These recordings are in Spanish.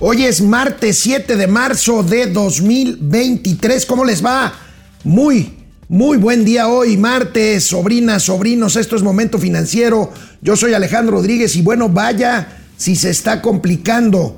Hoy es martes 7 de marzo de 2023. ¿Cómo les va? Muy, muy buen día hoy, martes, sobrinas, sobrinos. Esto es Momento Financiero. Yo soy Alejandro Rodríguez y bueno, vaya si se está complicando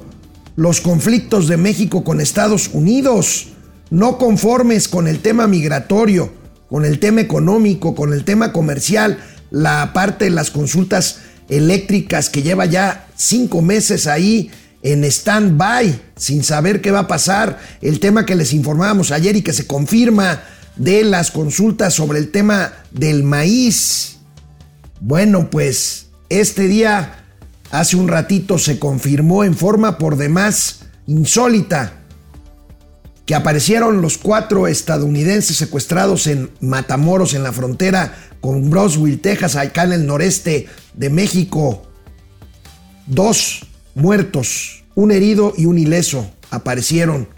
los conflictos de México con Estados Unidos. No conformes con el tema migratorio, con el tema económico, con el tema comercial, la parte de las consultas eléctricas que lleva ya cinco meses ahí en stand-by, sin saber qué va a pasar, el tema que les informábamos ayer y que se confirma de las consultas sobre el tema del maíz. Bueno, pues este día, hace un ratito, se confirmó en forma por demás insólita que aparecieron los cuatro estadounidenses secuestrados en Matamoros, en la frontera con Broswell, Texas, acá en el noreste de México. Dos muertos, un herido y un ileso aparecieron.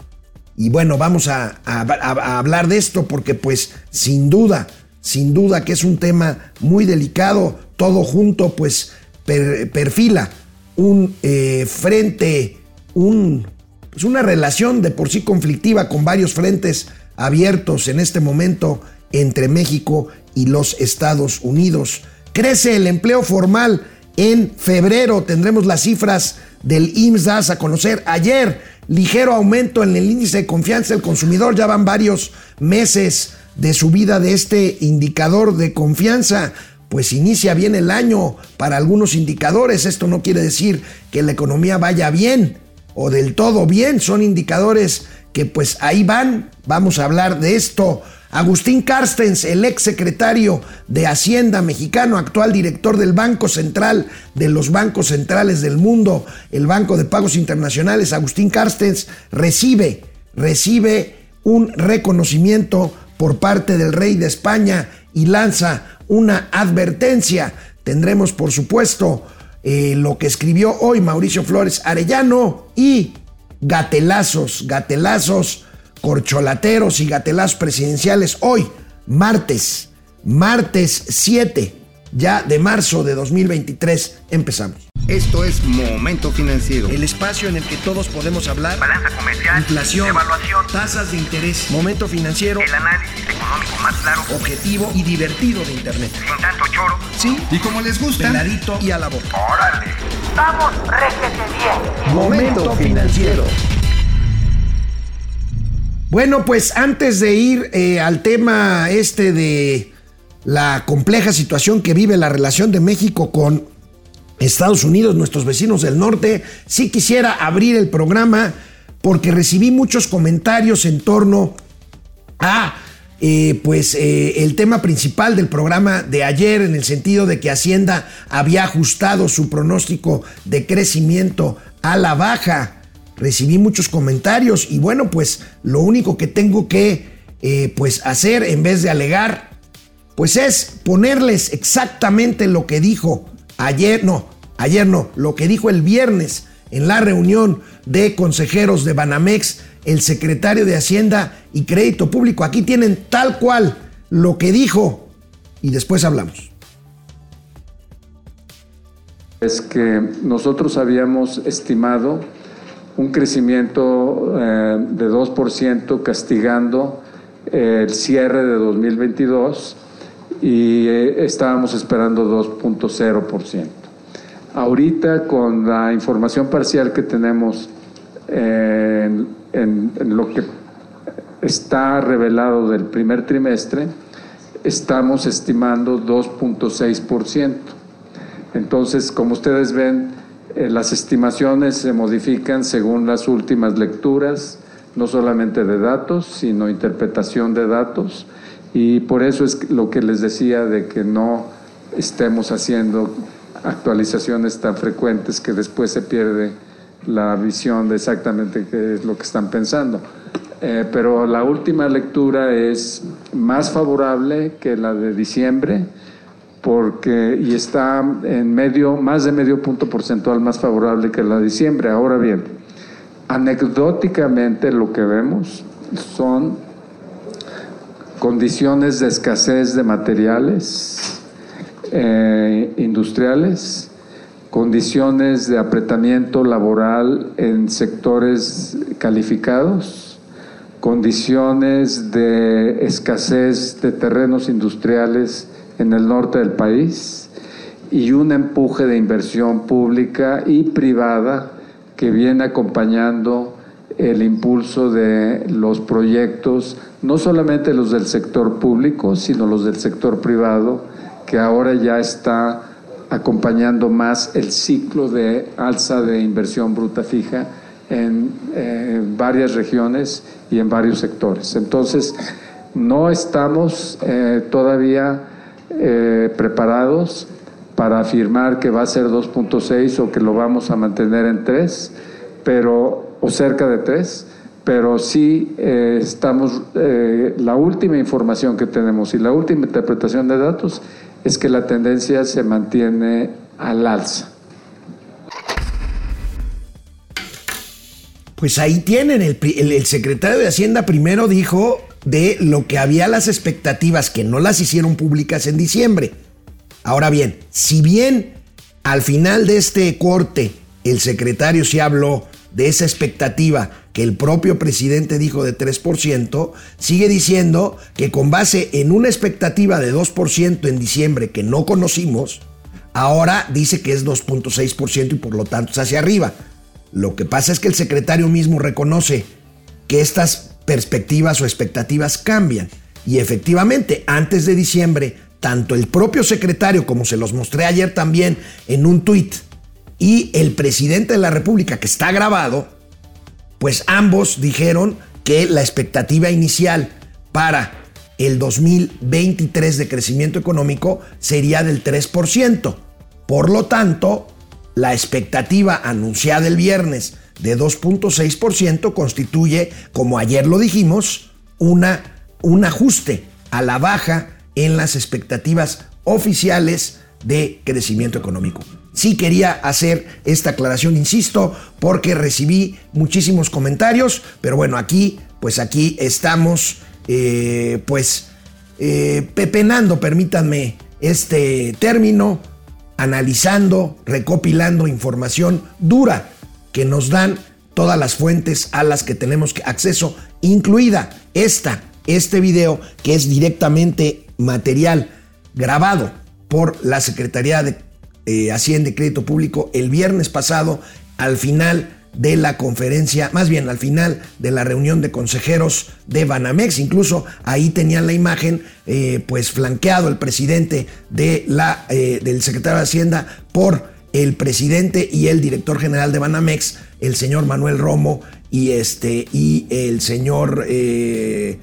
Y bueno, vamos a, hablar de esto porque pues sin duda, sin duda que es un tema muy delicado, todo junto pues perfila un eh, frente, un, pues una relación de por sí conflictiva con varios frentes abiertos en este momento entre México y los Estados Unidos. Crece el empleo formal. En febrero tendremos las cifras del IMSS a conocer ayer. Ligero aumento en el índice de confianza del consumidor. Ya van varios meses de subida de este indicador de confianza. Pues inicia bien el año para algunos indicadores. Esto no quiere decir que la economía vaya bien o del todo bien. Son indicadores que pues ahí van. Vamos a hablar de esto. Agustín Carstens, el ex secretario de Hacienda mexicano, actual director del Banco Central de los bancos centrales del mundo, el Banco de Pagos Internacionales, Agustín Carstens, recibe, recibe un reconocimiento por parte del rey de España y lanza una advertencia. Tendremos, por supuesto, eh, lo que escribió hoy Mauricio Flores Arellano y gatelazos, gatelazos corcholateros y gatelazos presidenciales hoy, martes, martes 7 ya de marzo de 2023. Empezamos. Esto es Momento Financiero. El espacio en el que todos podemos hablar. Balanza comercial. Inflación. Evaluación. Tasas de interés. Momento Financiero. El análisis económico más claro. Objetivo y divertido de Internet. Sin tanto choro. Sí. Y como les gusta. Peladito y a la boca. Órale. Vamos, réjete bien. Momento Financiero. Bueno, pues antes de ir eh, al tema este de la compleja situación que vive la relación de México con Estados Unidos, nuestros vecinos del norte, sí quisiera abrir el programa porque recibí muchos comentarios en torno a eh, pues eh, el tema principal del programa de ayer en el sentido de que Hacienda había ajustado su pronóstico de crecimiento a la baja recibí muchos comentarios y bueno, pues lo único que tengo que eh, pues hacer en vez de alegar, pues es ponerles exactamente lo que dijo ayer, no, ayer no, lo que dijo el viernes en la reunión de consejeros de Banamex, el secretario de Hacienda y Crédito Público. Aquí tienen tal cual lo que dijo y después hablamos. Es que nosotros habíamos estimado un crecimiento eh, de 2% castigando el cierre de 2022 y eh, estábamos esperando 2.0%. Ahorita con la información parcial que tenemos en, en lo que está revelado del primer trimestre, estamos estimando 2.6%. Entonces, como ustedes ven, eh, las estimaciones se modifican según las últimas lecturas, no solamente de datos, sino interpretación de datos. Y por eso es lo que les decía de que no estemos haciendo actualizaciones tan frecuentes que después se pierde la visión de exactamente qué es lo que están pensando. Eh, pero la última lectura es más favorable que la de diciembre porque y está en medio, más de medio punto porcentual más favorable que la de diciembre. Ahora bien, anecdóticamente lo que vemos son condiciones de escasez de materiales eh, industriales condiciones de apretamiento laboral en sectores calificados, condiciones de escasez de terrenos industriales en el norte del país y un empuje de inversión pública y privada que viene acompañando el impulso de los proyectos, no solamente los del sector público, sino los del sector privado, que ahora ya está acompañando más el ciclo de alza de inversión bruta fija en eh, varias regiones y en varios sectores. Entonces, no estamos eh, todavía eh, preparados para afirmar que va a ser 2.6 o que lo vamos a mantener en 3, pero, o cerca de 3, pero sí estamos, la última información que tenemos y la última interpretación de datos es que la tendencia se mantiene al alza. Pues ahí tienen, el, secretario de Hacienda primero dijo de lo que había las expectativas que no las hicieron públicas en diciembre. Ahora bien, si bien al final de este corte el secretario sí habló de esa expectativa que el propio presidente dijo de 3%, sigue diciendo que con base en una expectativa de 2% en diciembre que no conocimos, ahora dice que es 2.6% y por lo tanto es hacia arriba. Lo que pasa es que el secretario mismo reconoce que estas perspectivas o expectativas cambian. Y efectivamente, antes de diciembre, tanto el propio secretario, como se los mostré ayer también en un tuit, y el presidente de la República, que está grabado, pues ambos dijeron que la expectativa inicial para el 2023 de crecimiento económico sería del 3%. Por lo tanto, la expectativa anunciada el viernes de 2.6% constituye, como ayer lo dijimos, una, un ajuste a la baja en las expectativas oficiales de crecimiento económico. Sí quería hacer esta aclaración, insisto, porque recibí muchísimos comentarios, pero bueno, aquí, pues aquí estamos, eh, pues, eh, pepenando, permítanme este término, analizando, recopilando información dura que nos dan todas las fuentes a las que tenemos acceso, incluida esta, este video que es directamente material grabado por la Secretaría de eh, Hacienda y Crédito Público el viernes pasado al final de la conferencia, más bien al final de la reunión de consejeros de Banamex. Incluso ahí tenían la imagen, eh, pues flanqueado el presidente de la, eh, del secretario de Hacienda por el presidente y el director general de Banamex, el señor Manuel Romo y, este, y el señor eh,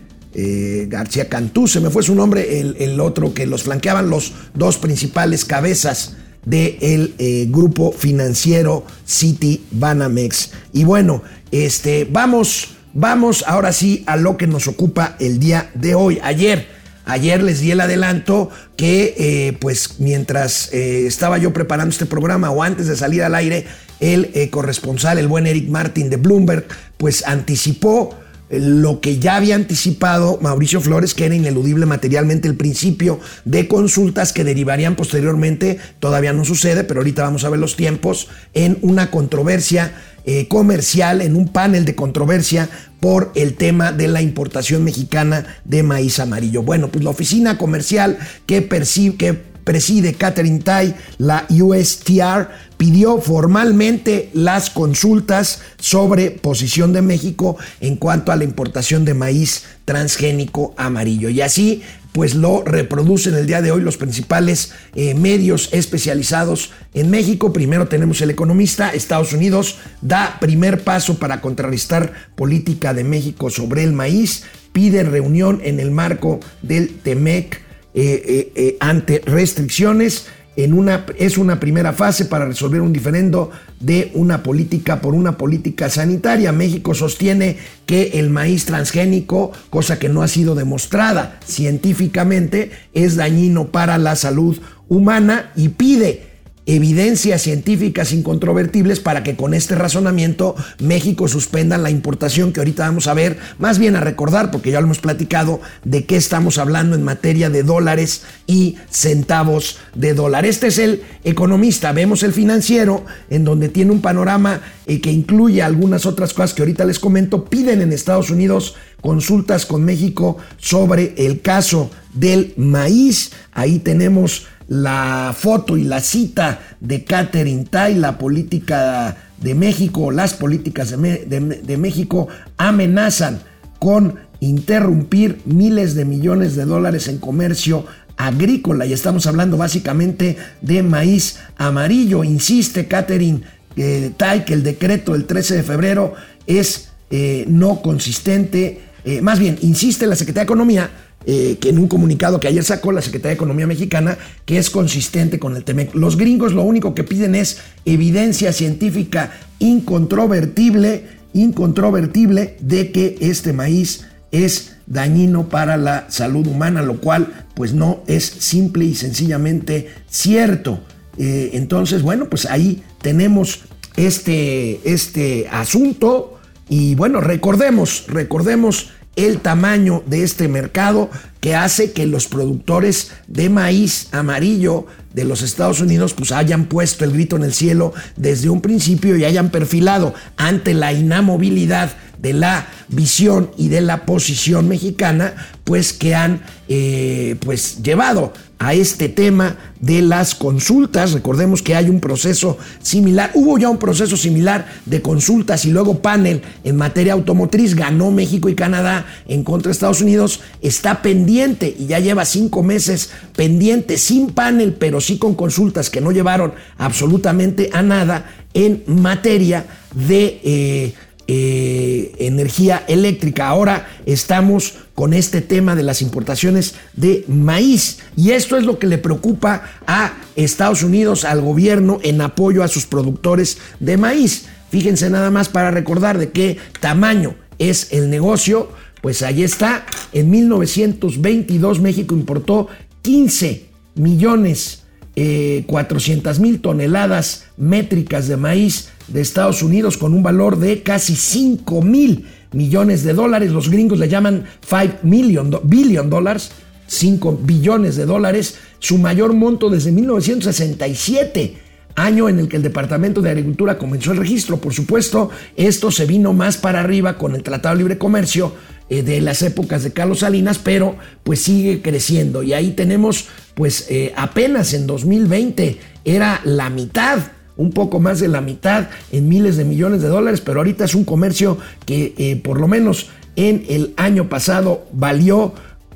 García Cantú, se me fue su nombre, el, otro que los flanqueaban, los dos principales cabezas del eh, grupo financiero City Banamex. Y bueno, este, vamos, vamos ahora sí a lo que nos ocupa el día de hoy. Ayer, ayer les di el adelanto que eh, pues mientras estaba yo preparando este programa o antes de salir al aire, el corresponsal, el buen Eric Martin de Bloomberg, pues anticipó lo que ya había anticipado Mauricio Flores, que era ineludible materialmente el principio de consultas que derivarían posteriormente, todavía no sucede, pero ahorita vamos a ver los tiempos, en una controversia eh, comercial, en un panel de controversia por el tema de la importación mexicana de maíz amarillo. Bueno, pues la oficina comercial que, que preside Catherine Tai, la USTR, pidió formalmente las consultas sobre posición de México en cuanto a la importación de maíz transgénico amarillo. Y así, pues lo reproducen el día de hoy los principales eh, medios especializados en México. Primero tenemos el economista, Estados Unidos da primer paso para contrarrestar política de México sobre el maíz, pide reunión en el marco del TEMEC eh, eh, ante restricciones. Es una primera fase para resolver un diferendo de una política por una política sanitaria. México sostiene que el maíz transgénico, cosa que no ha sido demostrada científicamente, es dañino para la salud humana y pide evidencias científicas incontrovertibles para que con este razonamiento México suspenda la importación que ahorita vamos a ver, más bien a recordar, porque ya lo hemos platicado, de qué estamos hablando en materia de dólares y centavos de dólar. Este es el economista, vemos el financiero, en donde tiene un panorama eh, que incluye algunas otras cosas que ahorita les comento, piden en Estados Unidos consultas con México sobre el caso del maíz. Ahí tenemos la foto y la cita de Catherine Tai, la política de México, las políticas de, México amenazan con interrumpir miles de millones de dólares en comercio agrícola y estamos hablando básicamente de maíz amarillo. Insiste Catherine eh, Tai que el decreto del 13 de febrero es eh, no consistente, eh, más bien insiste la Secretaría de Economía eh, que en un comunicado que ayer sacó la Secretaría de Economía Mexicana, que es consistente con el TEMEC. Los gringos lo único que piden es evidencia científica incontrovertible, incontrovertible de que este maíz es dañino para la salud humana, lo cual pues no es simple y sencillamente cierto. Eh, entonces, bueno, pues ahí tenemos este, este asunto y bueno, recordemos, recordemos el tamaño de este mercado que hace que los productores de maíz amarillo de los Estados Unidos pues hayan puesto el grito en el cielo desde un principio y hayan perfilado ante la inamovilidad de la visión y de la posición mexicana, pues que han eh, pues llevado a este tema de las consultas. Recordemos que hay un proceso similar, hubo ya un proceso similar de consultas y luego panel en materia automotriz, ganó México y Canadá en contra de Estados Unidos, está pendiente y ya lleva cinco meses pendiente sin panel, pero sí con consultas que no llevaron absolutamente a nada en materia de... Eh, eh, energía eléctrica. Ahora estamos con este tema de las importaciones de maíz y esto es lo que le preocupa a Estados Unidos, al gobierno en apoyo a sus productores de maíz. Fíjense nada más para recordar de qué tamaño es el negocio. Pues ahí está, en 1922 México importó 15 millones 400 eh, mil toneladas métricas de maíz de Estados Unidos con un valor de casi 5 mil millones de dólares. Los gringos le llaman 5 million, billion dólares, 5 billones de dólares, su mayor monto desde 1967 año en el que el Departamento de Agricultura comenzó el registro. Por supuesto, esto se vino más para arriba con el Tratado de Libre Comercio eh, de las épocas de Carlos Salinas, pero pues sigue creciendo. Y ahí tenemos, pues eh, apenas en 2020 era la mitad un poco más de la mitad en miles de millones de dólares, pero ahorita es un comercio que eh, por lo menos en el año pasado valió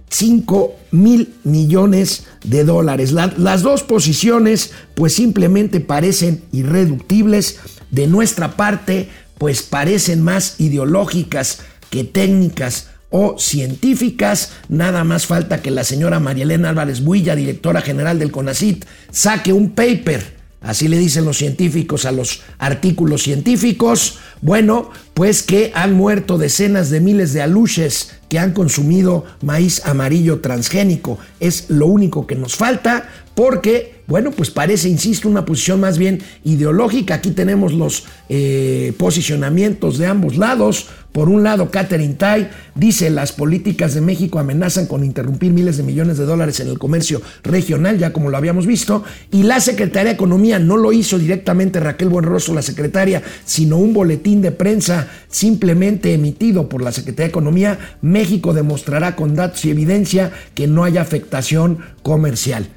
5 mil millones de dólares. las dos posiciones pues simplemente parecen irreductibles. De nuestra parte pues parecen más ideológicas que técnicas o científicas. Nada más falta que la señora Marielena Álvarez Builla, directora general del CONACIT, saque un paper. Así le dicen los científicos a los artículos científicos. Bueno, pues que han muerto decenas de miles de aluches que han consumido maíz amarillo transgénico. Es lo único que nos falta porque, bueno, pues parece, insisto, una posición más bien ideológica. Aquí tenemos los eh, posicionamientos de ambos lados. Por un lado, Catherine Tai dice las políticas de México amenazan con interrumpir miles de millones de dólares en el comercio regional, ya como lo habíamos visto, y la Secretaría de Economía no lo hizo directamente Raquel Buenroso, la secretaria, sino un boletín de prensa simplemente emitido por la Secretaría de Economía. México demostrará con datos y evidencia que no hay afectación comercial.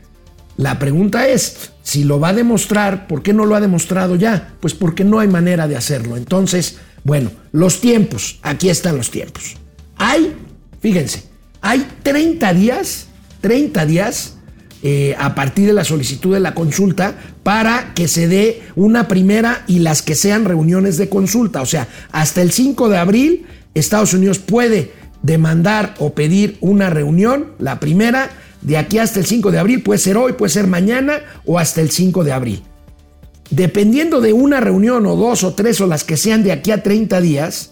La pregunta es, si lo va a demostrar, ¿por qué no lo ha demostrado ya? Pues porque no hay manera de hacerlo. Entonces, bueno, los tiempos, aquí están los tiempos. Hay, fíjense, hay 30 días, 30 días eh, a partir de la solicitud de la consulta para que se dé una primera y las que sean reuniones de consulta. O sea, hasta el 5 de abril Estados Unidos puede demandar o pedir una reunión, la primera, de aquí hasta el 5 de abril, puede ser hoy, puede ser mañana o hasta el 5 de abril. Dependiendo de una reunión o dos o tres o las que sean de aquí a 30 días,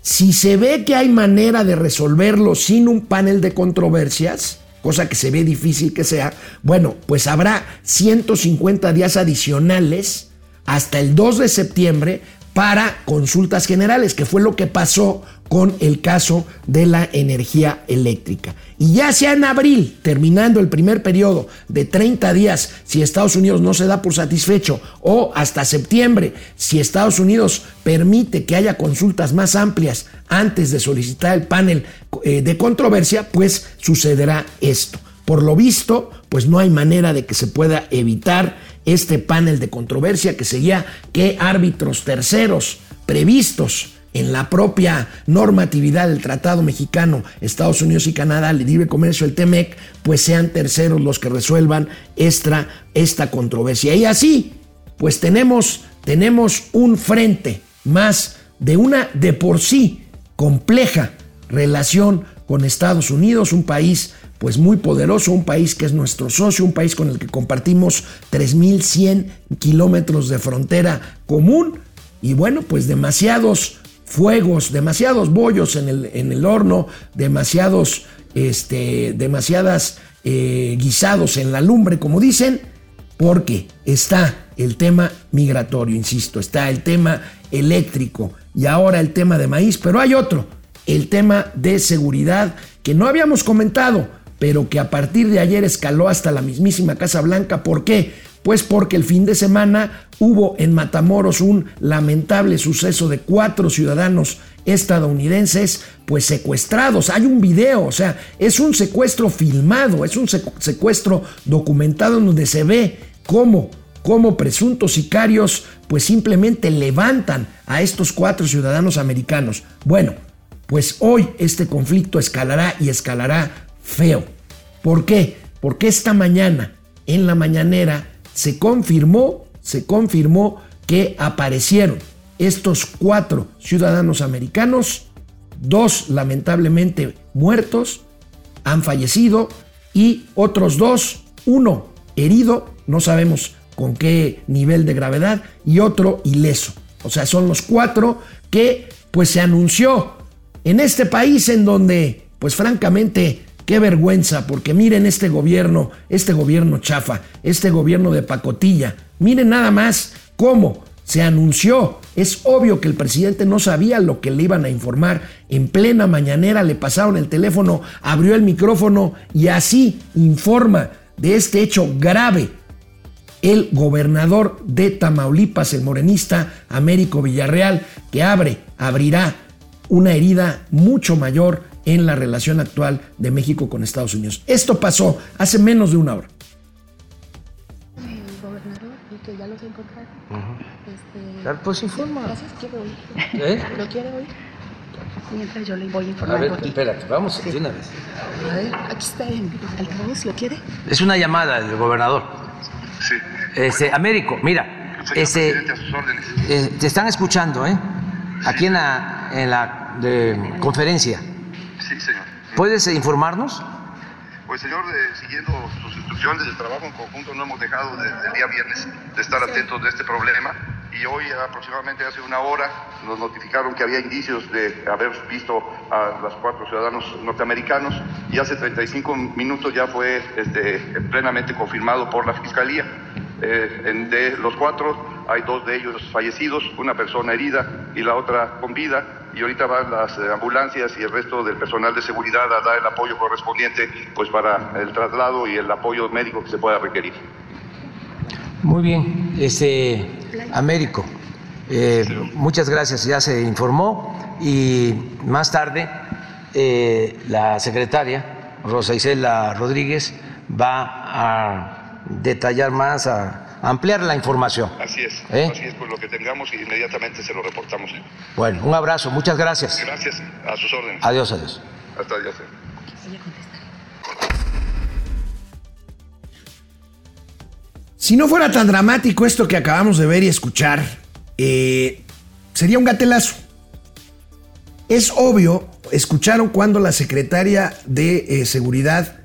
si se ve que hay manera de resolverlo sin un panel de controversias, cosa que se ve difícil que sea, bueno, pues habrá 150 días adicionales hasta el 2 de septiembre para consultas generales, que fue lo que pasó con el caso de la energía eléctrica. Y ya sea en abril, terminando el primer periodo de 30 días, si Estados Unidos no se da por satisfecho, o hasta septiembre, si Estados Unidos permite que haya consultas más amplias antes de solicitar el panel eh, de controversia, pues sucederá esto. Por lo visto, pues no hay manera de que se pueda evitar este panel de controversia que seguía que árbitros terceros previstos en la propia normatividad del Tratado Mexicano, Estados Unidos y Canadá, el libre comercio, el TEMEC, pues sean terceros los que resuelvan esta, esta controversia. Y así, pues tenemos, tenemos un frente más de una de por sí compleja relación con Estados Unidos, un país pues muy poderoso, un país que es nuestro socio, un país con el que compartimos 3.100 kilómetros de frontera común y bueno, pues demasiados fuegos, demasiados bollos en el, en el horno, demasiados, este, demasiadas eh, guisados en la lumbre, como dicen, porque está el tema migratorio, insisto, está el tema eléctrico y ahora el tema de maíz, pero hay otro, el tema de seguridad que no habíamos comentado, pero que a partir de ayer escaló hasta la mismísima Casa Blanca. ¿Por qué? Pues porque el fin de semana hubo en Matamoros un lamentable suceso de cuatro ciudadanos estadounidenses pues secuestrados. Hay un video, o sea, es un secuestro filmado, es un secuestro documentado en donde se ve cómo, cómo presuntos sicarios pues simplemente levantan a estos cuatro ciudadanos americanos. Bueno, pues hoy este conflicto escalará y escalará feo. ¿Por qué? Porque esta mañana, en la mañanera, se confirmó, se confirmó que aparecieron estos cuatro ciudadanos americanos, dos lamentablemente muertos, han fallecido y otros dos, uno herido, no sabemos con qué nivel de gravedad, y otro ileso. O sea, son los cuatro que pues se anunció en este país en donde pues francamente Qué vergüenza, porque miren este gobierno, este gobierno chafa, este gobierno de pacotilla. Miren nada más cómo se anunció. Es obvio que el presidente no sabía lo que le iban a informar. En plena mañanera le pasaron el teléfono, abrió el micrófono y así informa de este hecho grave el gobernador de Tamaulipas, el morenista Américo Villarreal, que abre, abrirá una herida mucho mayor en la relación actual de México con Estados Unidos. Esto pasó hace menos de una hora. El gobernador, y que ya los encontraron. Este, pues informa. Gracias, quiero oír. ¿Eh? ¿Lo quiere oír? Mientras yo le voy A informando ver, aquí. espérate, vamos de una vez. A ver, aquí está en altavoz, ¿lo quiere? Es una llamada del gobernador. Sí. Este, Américo, mira, a órdenes. eh, te están escuchando, ¿eh? Aquí en la, en la de, conferencia. Sí, señor. ¿Puedes eh, informarnos? Pues, señor, eh, siguiendo sus instrucciones del trabajo en conjunto, no hemos dejado desde el día viernes de estar atentos de este problema. Y hoy, aproximadamente hace una hora, nos notificaron que había indicios de haber visto a los cuatro ciudadanos norteamericanos. Y hace 35 minutos ya fue este, plenamente confirmado por la Fiscalía. Eh, en- de los cuatro, hay dos de ellos fallecidos, una persona herida y la otra con vida. Y ahorita van las eh, ambulancias y el resto del personal de seguridad a dar el apoyo correspondiente pues para el traslado y el apoyo médico que se pueda requerir. Muy bien, este, Américo, eh, muchas gracias, ya se informó y más tarde eh, la secretaria Rosa Isela Rodríguez va a detallar más, a ampliar la información. Así es, ¿Eh? así es, pues lo que tengamos y inmediatamente se lo reportamos. Bueno, un abrazo, muchas gracias. Gracias, a sus órdenes. Adiós, adiós. Hasta adiós. Voy a contestar. Si no fuera tan dramático esto que acabamos de ver y escuchar, eh, sería un gatelazo. Es obvio, escucharon cuando la secretaria de eh, Seguridad,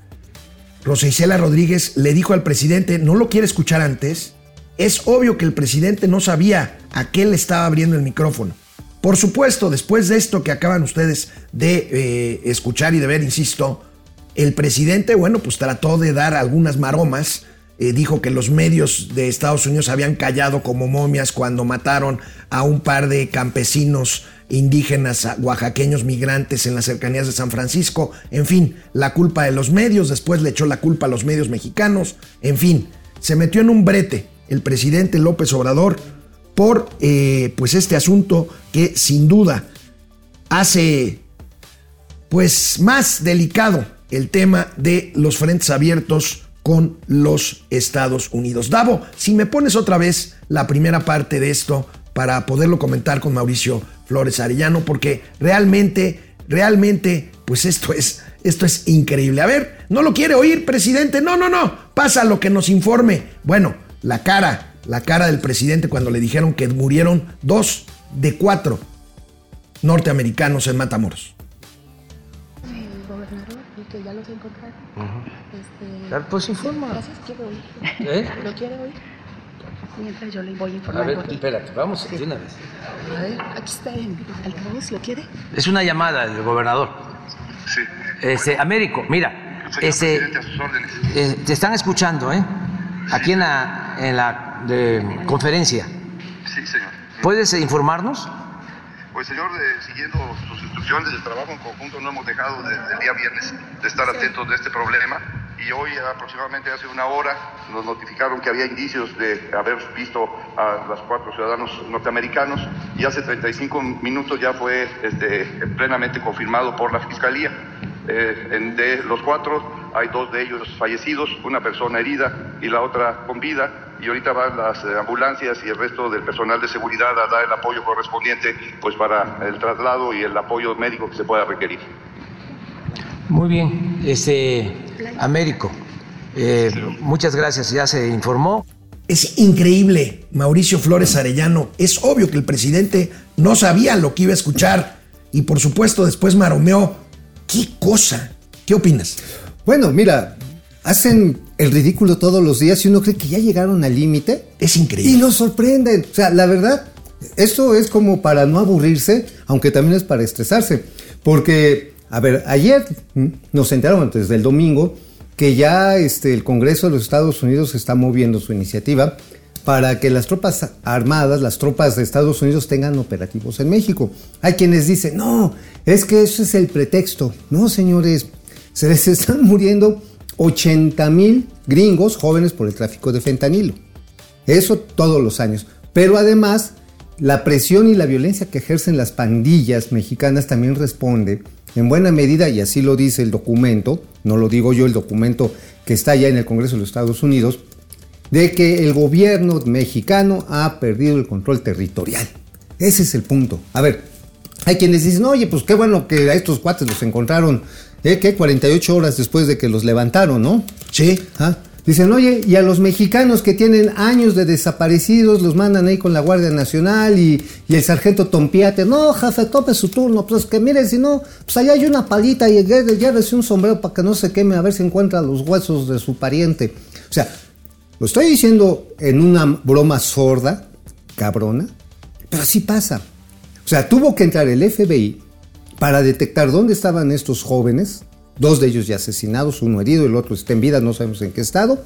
Rosa Isela Rodríguez, le dijo al presidente, no lo quiere escuchar antes. Es obvio que el presidente no sabía a qué le estaba abriendo el micrófono. Por supuesto, después de esto que acaban ustedes de eh, escuchar y de ver, insisto, el presidente, bueno, pues trató de dar algunas maromas. Eh, dijo que los medios de Estados Unidos habían callado como momias cuando mataron a un par de campesinos indígenas oaxaqueños migrantes en las cercanías de San Francisco. En fin, la culpa de los medios, después le echó la culpa a los medios mexicanos. En fin, se metió en un brete el presidente López Obrador por eh, pues este asunto que sin duda hace pues más delicado el tema de los frentes abiertos con los Estados Unidos. Davo, si me pones otra vez la primera parte de esto para poderlo comentar con Mauricio Flores Arellano, porque realmente, realmente, pues esto es, esto es increíble. A ver, ¿no lo quiere oír, presidente? No, no, no, pasa lo que nos informe. Bueno, la cara, la cara del presidente cuando le dijeron que murieron dos de cuatro norteamericanos en Matamoros. El gobernador y que ya los encontraron. Este, Claro, Pues informa. Gracias, quiero oír. ¿Eh? ¿Lo quiere oír? Mientras yo le voy A informando ver, aquí. espérate, vamos de una vez. A ver, aquí está en altavoz, ¿lo quiere? Es una llamada del gobernador. Sí. Este, Américo, mira, Señor presidente, a sus órdenes. eh, te están escuchando, ¿eh? Aquí en la, en la de, conferencia. Sí, señor. ¿Puedes eh, informarnos? Pues señor, eh, siguiendo sus instrucciones del trabajo en conjunto, no hemos dejado desde el día viernes de estar atentos de este problema y hoy aproximadamente hace una hora nos notificaron que había indicios de haber visto a los cuatro ciudadanos norteamericanos y hace 35 minutos ya fue este, plenamente confirmado por la Fiscalía. Eh, en- de los cuatro hay dos de ellos fallecidos, una persona herida y la otra con vida y ahorita van las ambulancias y el resto del personal de seguridad a dar el apoyo correspondiente pues para el traslado y el apoyo médico que se pueda requerir. Muy bien, este, Américo, eh, muchas gracias, ya se informó. Es increíble, Mauricio Flores Arellano. Es obvio que el presidente no sabía lo que iba a escuchar y por supuesto después maromeó. ¿Qué cosa? ¿Qué opinas? Bueno, mira, hacen el ridículo todos los días y uno cree que ya llegaron al límite Es y increíble. lo sorprenden. O sea, la verdad, esto es como para no aburrirse, aunque también es para estresarse. Porque, a ver, ayer nos enteraron desde el domingo que ya este, el Congreso de los Estados Unidos está moviendo su iniciativa para que las tropas armadas, las tropas de Estados Unidos tengan operativos en México. Hay quienes dicen, no, es que eso es el pretexto. No, señores, se les están muriendo 80 mil gringos jóvenes por el tráfico de fentanilo. Eso todos los años. Pero además, la presión y la violencia que ejercen las pandillas mexicanas también responde en buena medida, y así lo dice el documento, no lo digo yo, el documento que está ya en el Congreso de los Estados Unidos, de que el gobierno mexicano ha perdido el control territorial. Ese es el punto. A ver, hay quienes dicen, oye, pues qué bueno que a estos cuates los encontraron, ¿eh? ¿Qué? 48 horas después de que los levantaron, ¿no? Sí. ¿Ah? Dicen, oye, y a los mexicanos que tienen años de desaparecidos los mandan ahí con la Guardia Nacional y, el sargento Tompiate. No, jefe, tope su turno. Pues que mire, si no, pues allá hay una palita y llévese un sombrero para que no se queme a ver si encuentra los huesos de su pariente. O sea, lo estoy diciendo en una broma sorda, cabrona, pero así pasa. O sea, tuvo que entrar el FBI para detectar dónde estaban estos jóvenes, dos de ellos ya asesinados, uno herido, el otro está en vida, no sabemos en qué estado.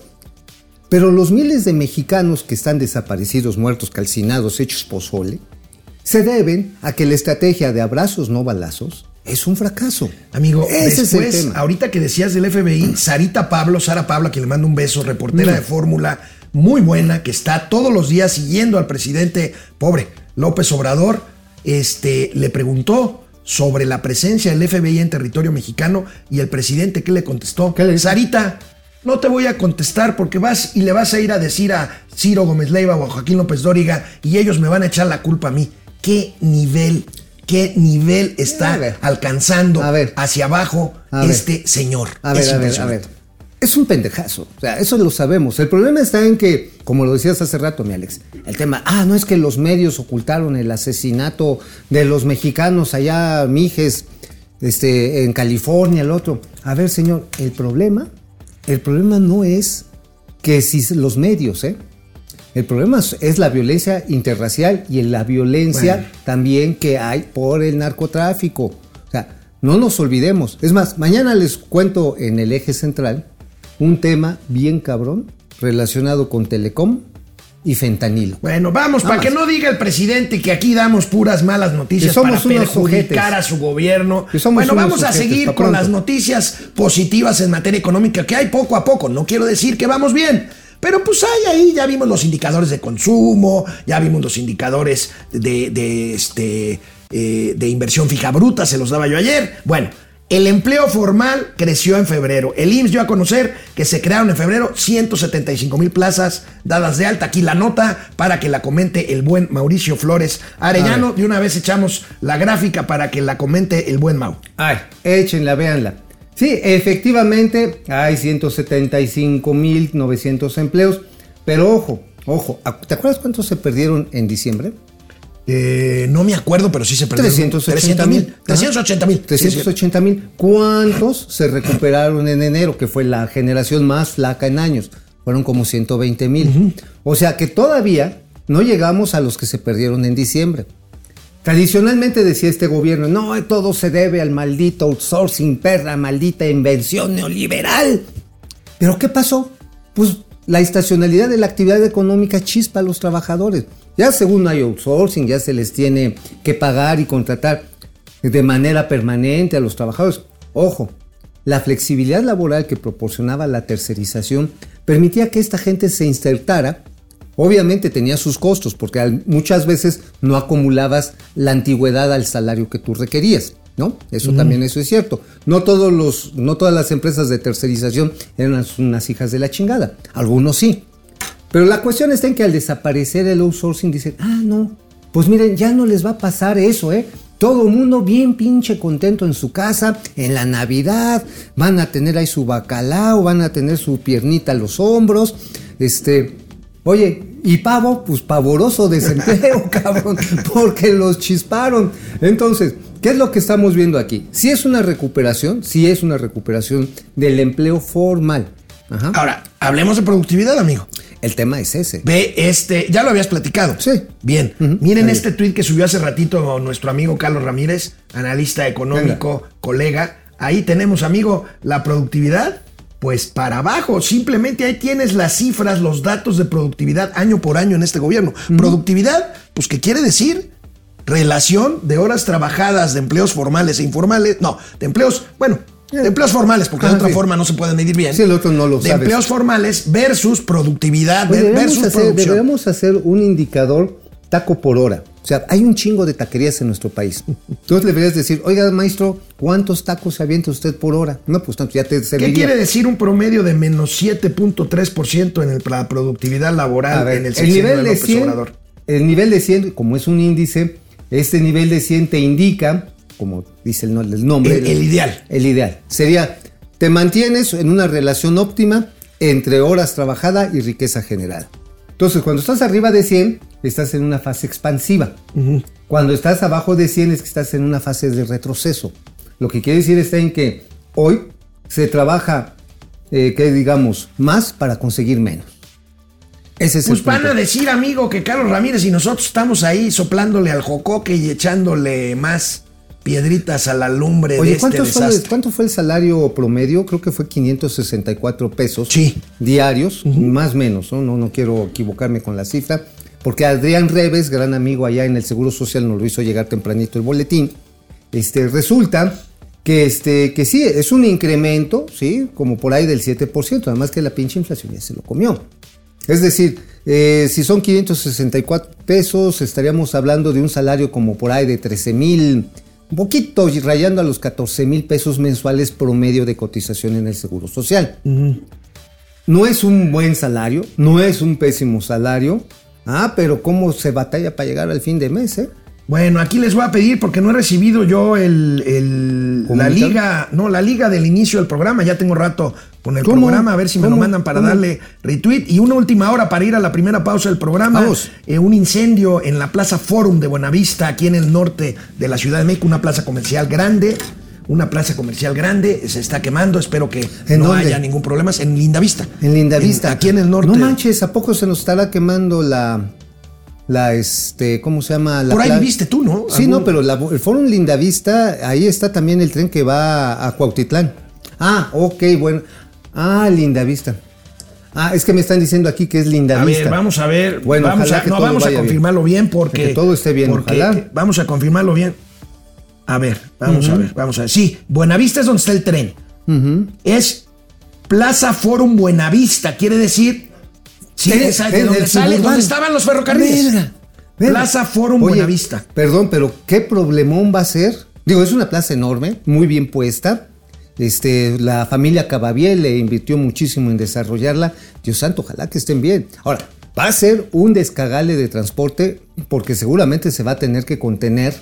Pero los miles de mexicanos que están desaparecidos, muertos, calcinados, hechos pozole, se deben a que la estrategia de abrazos no balazos es un fracaso. Amigo, ese después, es el tema. ahorita que decías del FBI, Sarita Pablo, Sara Pablo, a quien le mando un beso, reportera de fórmula, muy buena, que está todos los días siguiendo al presidente, pobre López Obrador, este, le preguntó sobre la presencia del FBI en territorio mexicano y el presidente, ¿qué le contestó? ¿Qué le? Sarita, no te voy a contestar porque vas y le vas a ir a decir a Ciro Gómez Leiva o a Joaquín López Dóriga y ellos me van a echar la culpa a mí. ¿Qué nivel, qué nivel está alcanzando A ver. hacia abajo A ver. este señor? A ver, Es a ver, a ver. Es un pendejazo. O sea, eso lo sabemos. El problema está en que, como lo decías hace rato, mi Alex, el tema, ah, no es que los medios ocultaron el asesinato de los mexicanos allá, Mijes, este, en California, el otro. A ver, señor, el problema, el problema no es que si los medios, ¿eh? El problema es, la violencia interracial y la violencia Bueno. también que hay por el narcotráfico. O sea, No nos olvidemos. Es más, mañana les cuento en el eje central un tema bien cabrón relacionado con Telecom y fentanilo. Bueno, vamos, Nada para que no diga el presidente que aquí damos puras malas noticias Que somos para perjudicar a su gobierno. Que somos bueno, vamos a seguir con pronto. las noticias positivas en materia económica que hay poco a poco. No quiero decir que vamos bien. Pero pues hay ahí, ya vimos los indicadores de consumo, ya vimos los indicadores de, de, este, eh, de inversión fija bruta, se los daba yo ayer. Bueno, el empleo formal creció en febrero. El IMSS dio a conocer que se crearon en febrero 175 mil plazas dadas de alta. Aquí la nota para que la comente el buen Mauricio Flores Arellano. De una vez echamos la gráfica para que la comente el buen Mau. Ay, échenla, véanla. Sí, efectivamente hay 175.900 empleos, pero ojo, ojo, ¿te acuerdas cuántos se perdieron en diciembre? Eh, no me acuerdo, pero sí se perdieron. 380 mil. 380 mil. 380 mil. ¿Cuántos se recuperaron en enero? Que fue la generación más flaca en años. Fueron como 120 mil. O sea que todavía no llegamos a los que se perdieron en diciembre. Tradicionalmente decía este gobierno, no, todo se debe al maldito outsourcing, perra, maldita invención neoliberal. Pero ¿qué pasó? Pues la estacionalidad de la actividad económica chispa a los trabajadores. Ya según hay outsourcing, ya se les tiene que pagar y contratar de manera permanente a los trabajadores. Ojo, la flexibilidad laboral que proporcionaba la tercerización permitía que esta gente se insertara. Obviamente tenía sus costos, porque muchas veces no acumulabas la antigüedad al salario que tú requerías, ¿no? Eso también eso es cierto. No todos los, no todas las empresas de tercerización eran unas hijas de la chingada. Algunos sí. Pero la cuestión está en que al desaparecer el outsourcing dicen, ah, no, pues miren, ya no les va a pasar eso, ¿eh? Todo mundo bien pinche contento en su casa, en la Navidad, van a tener ahí su bacalao, van a tener su piernita a los hombros, este, oye, y pavo, pues pavoroso desempleo, cabrón, porque los chisparon. Entonces, ¿qué es lo que estamos viendo aquí? Si es una recuperación, si es una recuperación del empleo formal. Ajá. Ahora, hablemos de productividad, amigo. El tema es ese. Ve este, ya lo habías platicado. Sí. Bien. Miren este tuit que subió hace ratito nuestro amigo Carlos Ramírez, analista económico, colega. Ahí tenemos, amigo, la productividad, pues para abajo. Simplemente ahí tienes las cifras, los datos de productividad año por año en este gobierno. Productividad, pues, ¿qué quiere decir? Relación de horas trabajadas de empleos formales e informales. No, de empleos, bueno, de empleos formales, porque de Ah, otra sí. forma no se puede medir bien. Sí, el otro no lo De sabes. empleos formales versus productividad deberíamos, versus hacer, producción. deberíamos hacer un indicador taco por hora. O sea, hay un chingo de taquerías en nuestro país. Entonces le deberías decir, oiga, maestro, ¿cuántos tacos se avienta usted por hora? No, pues tanto, ya te ¿Qué serviría. quiere decir un promedio de menos 7.3% en el- la productividad laboral ver, en el el nivel de de López 100, Obrador? el nivel de 100, como es un índice, este nivel de 100 te indica, como dice el, el nombre, El- el ideal. El ideal. Sería, te mantienes en una relación óptima entre horas trabajada y riqueza generada. Entonces, cuando estás arriba de 100, estás en una fase expansiva. Cuando estás abajo de 100 es que estás en una fase de retroceso. Lo que quiere decir está en que hoy se trabaja, eh, que digamos, más para conseguir menos. Ese es Pues el van a decir, amigo, que Carlos Ramírez y nosotros estamos ahí soplándole al jocoque y echándole más piedritas a la lumbre de Oye, este ¿cuánto fue, desastre. ¿cuánto fue el salario promedio? Creo que fue 564 pesos Sí. diarios, más o menos, ¿no? ¿no? No quiero equivocarme con la cifra, porque Adrián Reves, gran amigo allá en el Seguro Social, nos lo hizo llegar tempranito el boletín. Este, resulta que, este, que sí, es un incremento, ¿sí? Como por ahí del 7%, además que la pinche inflación ya se lo comió. Es decir, eh, si son 564 pesos, estaríamos hablando de un salario como por ahí de 13 mil, un poquito y rayando a los 14 mil pesos mensuales promedio de cotización en el Seguro Social. No es un buen salario, no es un pésimo salario. Ah, pero cómo se batalla para llegar al fin de mes, ¿eh? Bueno, aquí les voy a pedir porque no he recibido yo el, el- la liga, no, la liga del inicio del programa. Ya tengo rato con el ¿Cómo? programa, a ver si me lo mandan para ¿Cómo? darle retweet. Y una última hora para ir a la primera pausa del programa. Vamos. Eh, un incendio en la Plaza Forum de Buenavista, aquí en el norte de la Ciudad de México, una plaza comercial grande. Una plaza comercial grande, se está quemando, espero que ¿En no dónde? haya ningún problema. Es en Lindavista. En Lindavista. aquí en el norte. No manches, ¿a poco se nos estará quemando la, la este, ¿cómo se llama? La Por ahí viviste tú, ¿no? Sí, Algún- no, pero la- el Fórum Lindavista, ahí está también el tren que va a Cuautitlán. Ah, ok, bueno. Ah, Lindavista. Ah, es que me están diciendo aquí que es A Lindavista. ver, vamos a ver. Bueno, vamos a, que no, todo vamos a vaya confirmarlo bien, porque. Que todo esté bien, ojalá. Vamos a confirmarlo bien. A ver, vamos a ver, vamos a ver. Sí, Buenavista es donde está el tren. Es Plaza Forum Buenavista, quiere decir. Sí, esa- de donde el sale, suburbano. donde estaban los ferrocarriles. Verga, verga. Plaza Forum Oye, Buenavista. Perdón, pero qué problemón va a ser. Digo, es una plaza enorme, muy bien puesta. Este, la familia Cababiel le invirtió muchísimo en desarrollarla. Dios santo, ojalá que estén bien. Ahora, va a ser un descagale de transporte porque seguramente se va a tener que contener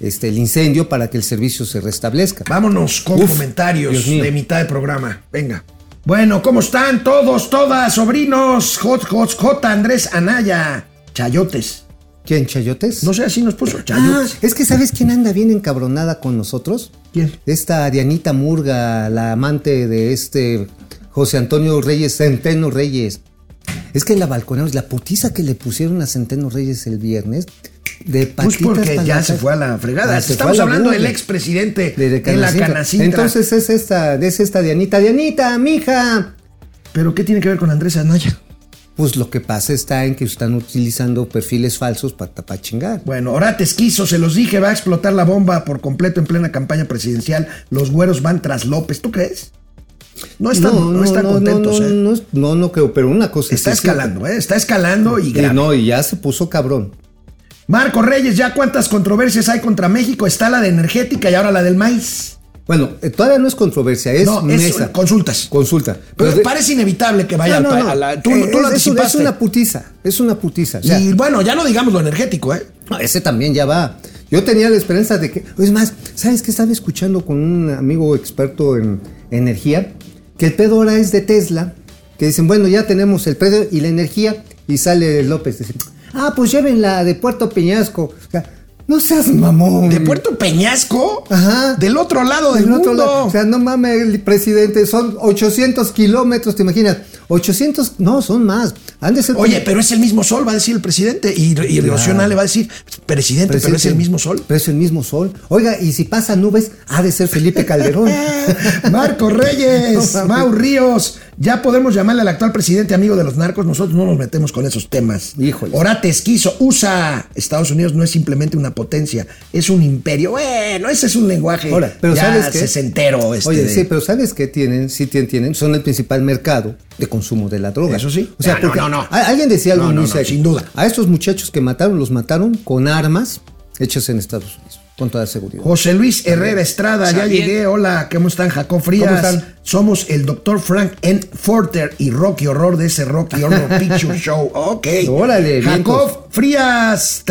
este, el incendio para que el servicio se restablezca. Vámonos con Uf, comentarios de mitad de programa. Venga. Bueno, ¿cómo están todos, todas, sobrinos? J, J, J, Andrés Anaya. Chayotes. ¿Quién, Chayotes? No sé, así nos puso. Ah, Chayotes. es que ¿sabes quién anda bien encabronada con nosotros? ¿Quién? Esta Dianita Murga, la amante de este José Antonio Reyes, Centeno Reyes. Es que la balconeamos, la putiza que le pusieron a Centeno Reyes el viernes, de Pues patitas porque ya se fue a la fregada. Ah, Estamos hablando del expresidente de, de la. Canacintra. Entonces es esta, es esta Dianita. Dianita, mija. ¿Pero qué tiene que ver con Andrés Anaya? Pues lo que pasa está en que están utilizando perfiles falsos para tapar chingar. Bueno, Orates quiso, se los dije, va a explotar la bomba por completo en plena campaña presidencial. Los güeros van tras López. ¿Tú crees? No están, no, están contentos, no, ¿eh? no, no, no creo, pero una cosa Está escalando, ¿eh? Está escalando y Y grave. no, y ya se puso cabrón. Marco Reyes, ¿ya cuántas controversias hay contra México? Está la de energética y ahora la del maíz. Bueno, eh, todavía no es controversia, es no, es mesa. consultas. Consulta. Pero parece inevitable que vaya No, no, a la. Tú, Eh, tú lo es, es una- anticipaste. es una putiza, es una putiza. o sea, y bueno, ya no digamos lo energético, ¿eh? no, ese también ya va. Yo tenía la esperanza de que. Es más, ¿sabes qué? Estaba escuchando con un amigo experto en energía que el pedo ahora es de Tesla. Que dicen, bueno, ya tenemos el pedo y la energía. Y sale López. Dice, ah, pues llévenla de Puerto Peñasco. O sea, no seas mamón. De Puerto Peñasco, Ajá. del otro lado del Del otro mundo. lado. O sea, no mames, presidente, son 800 kilómetros, ¿te imaginas? 800, no, son más. Han de ser Oye, como- pero es el mismo sol, va a decir el presidente. Y, y Nale le va a decir, presidente, pero es el mismo sol. Pero es el mismo sol. Oiga, y si pasa nubes, ha de ser Felipe Calderón. Marco Reyes, No. Mau Ríos, ya podemos llamarle al actual presidente amigo de los narcos, nosotros no nos metemos con esos temas. Híjole. Orates quiso, USA, Estados Unidos no es simplemente una potencia, es un imperio. Bueno, ese es un lenguaje Ahora, pero ya ¿sabes qué? sesentero. Este Oye, de- sí, pero ¿sabes qué tienen? Sí tien- tienen, son el principal mercado de consumo de la droga. Eso sí. O sea, Ah, no, porque no, no. alguien decía algo muy no, serio. sin duda. A estos muchachos que mataron, los mataron con armas hechas en Estados Unidos, con toda seguridad. José Luis Herrera Estrada, ya llegué. Hola, ¿cómo están? Jacob Frías. ¿Cómo están? Somos el doctor Frank N. Forter y Rocky Horror de ese Rocky Horror Picture Show. Ok. Órale, Jacob vientos. Frías,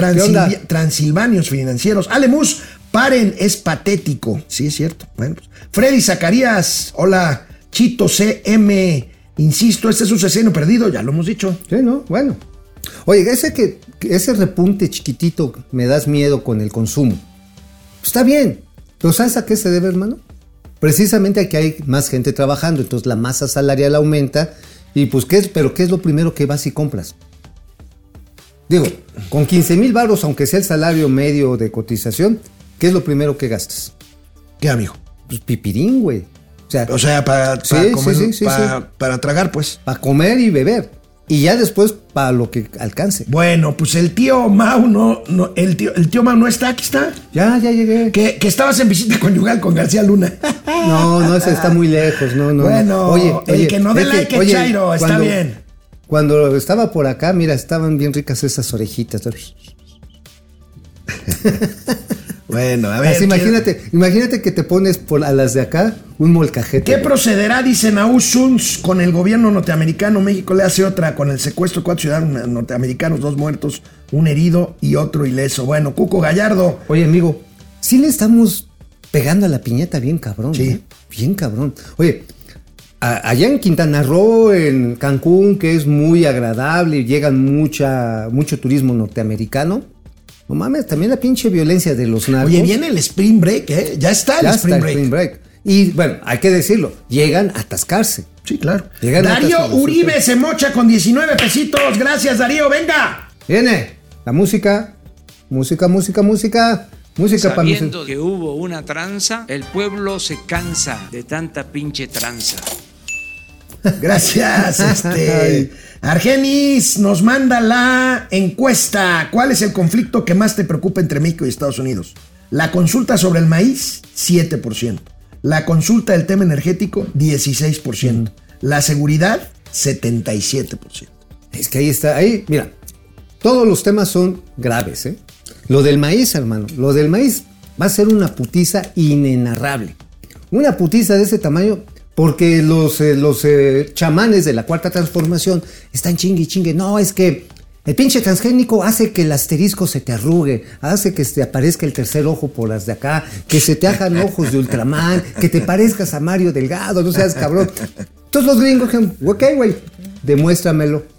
Transilvanios Financieros. Alemus, paren, es patético. Sí, es cierto. Bueno, pues. Freddy Zacarías. Hola, Chito CM. Insisto, este es un seseno perdido, ya lo hemos dicho. Sí, ¿no? Bueno. Oye, ese que que ese repunte chiquitito me das miedo con el consumo. Pues está bien. Pero ¿sabes a qué se debe, hermano? Precisamente a que hay más gente trabajando, entonces la masa salarial aumenta y pues ¿qué es? Pero ¿qué es lo primero que vas y compras? Digo, con 15 mil baros, aunque sea el salario medio de cotización, ¿qué es lo primero que gastas? ¿Qué, amigo? Pues pipirín, güey. O sea, O sea, para, para sí, comer, sí, sí, para, para tragar, pues. para comer y beber. Y ya después para lo que alcance. Bueno, pues el tío Mau no, no el tío, el tío Mau no está, aquí está. Ya, ya llegué. Que, que estabas en visita conyugal con García Luna. No, no, ese está muy lejos, no, no. Bueno, no. el que no dé like es Chairo, está bien. Cuando estaba por acá, mira, estaban bien ricas esas orejitas. Bueno, a ver. Así, ¿qué- imagínate, imagínate que te pones por a las de acá un molcajete. ¿Qué güey. procederá, dice Naú Suns, con el gobierno norteamericano? México le hace otra con el secuestro de cuatro ciudadanos norteamericanos, dos muertos, un herido y otro ileso. Bueno, Cuco Gallardo. Oye, amigo, sí le estamos pegando a la piñata bien cabrón. Sí. ¿eh? Bien cabrón. Oye, allá en Quintana Roo, en Cancún, que es muy agradable y llegan mucha, mucho turismo norteamericano. No mames, también la pinche violencia de los narcos. Oye, viene el Spring Break, ¿eh? Ya está el ya Spring está el Break. Spring Break. Y bueno, hay que decirlo, llegan a atascarse. Sí, claro. Llegan Darío atascados, Uribe se mocha con 19 pesitos. Gracias, Darío. Venga. Viene. La música, música, música, música, música para. Sabiendo que hubo una tranza, el pueblo se cansa de tanta pinche tranza. Gracias, este. Argenis nos manda la encuesta. ¿Cuál es el conflicto que más te preocupa entre México y Estados Unidos? La consulta sobre el maíz, 7%. La consulta del tema energético, 16%. La seguridad, 77%. Es que ahí está, ahí, mira, todos los temas son graves, ¿eh? Lo del maíz, hermano, lo del maíz va a ser una putiza inenarrable. Una putiza de ese tamaño porque los, eh, los eh, chamanes de la cuarta transformación están chingue y chingue. No, es que el pinche transgénico hace que el asterisco se te arrugue, hace que te aparezca el tercer ojo por las de acá, que se te hagan ojos de Ultraman, que te parezcas a Mario Delgado, no seas cabrón. Entonces los gringos dijeron, ok, güey, demuéstramelo.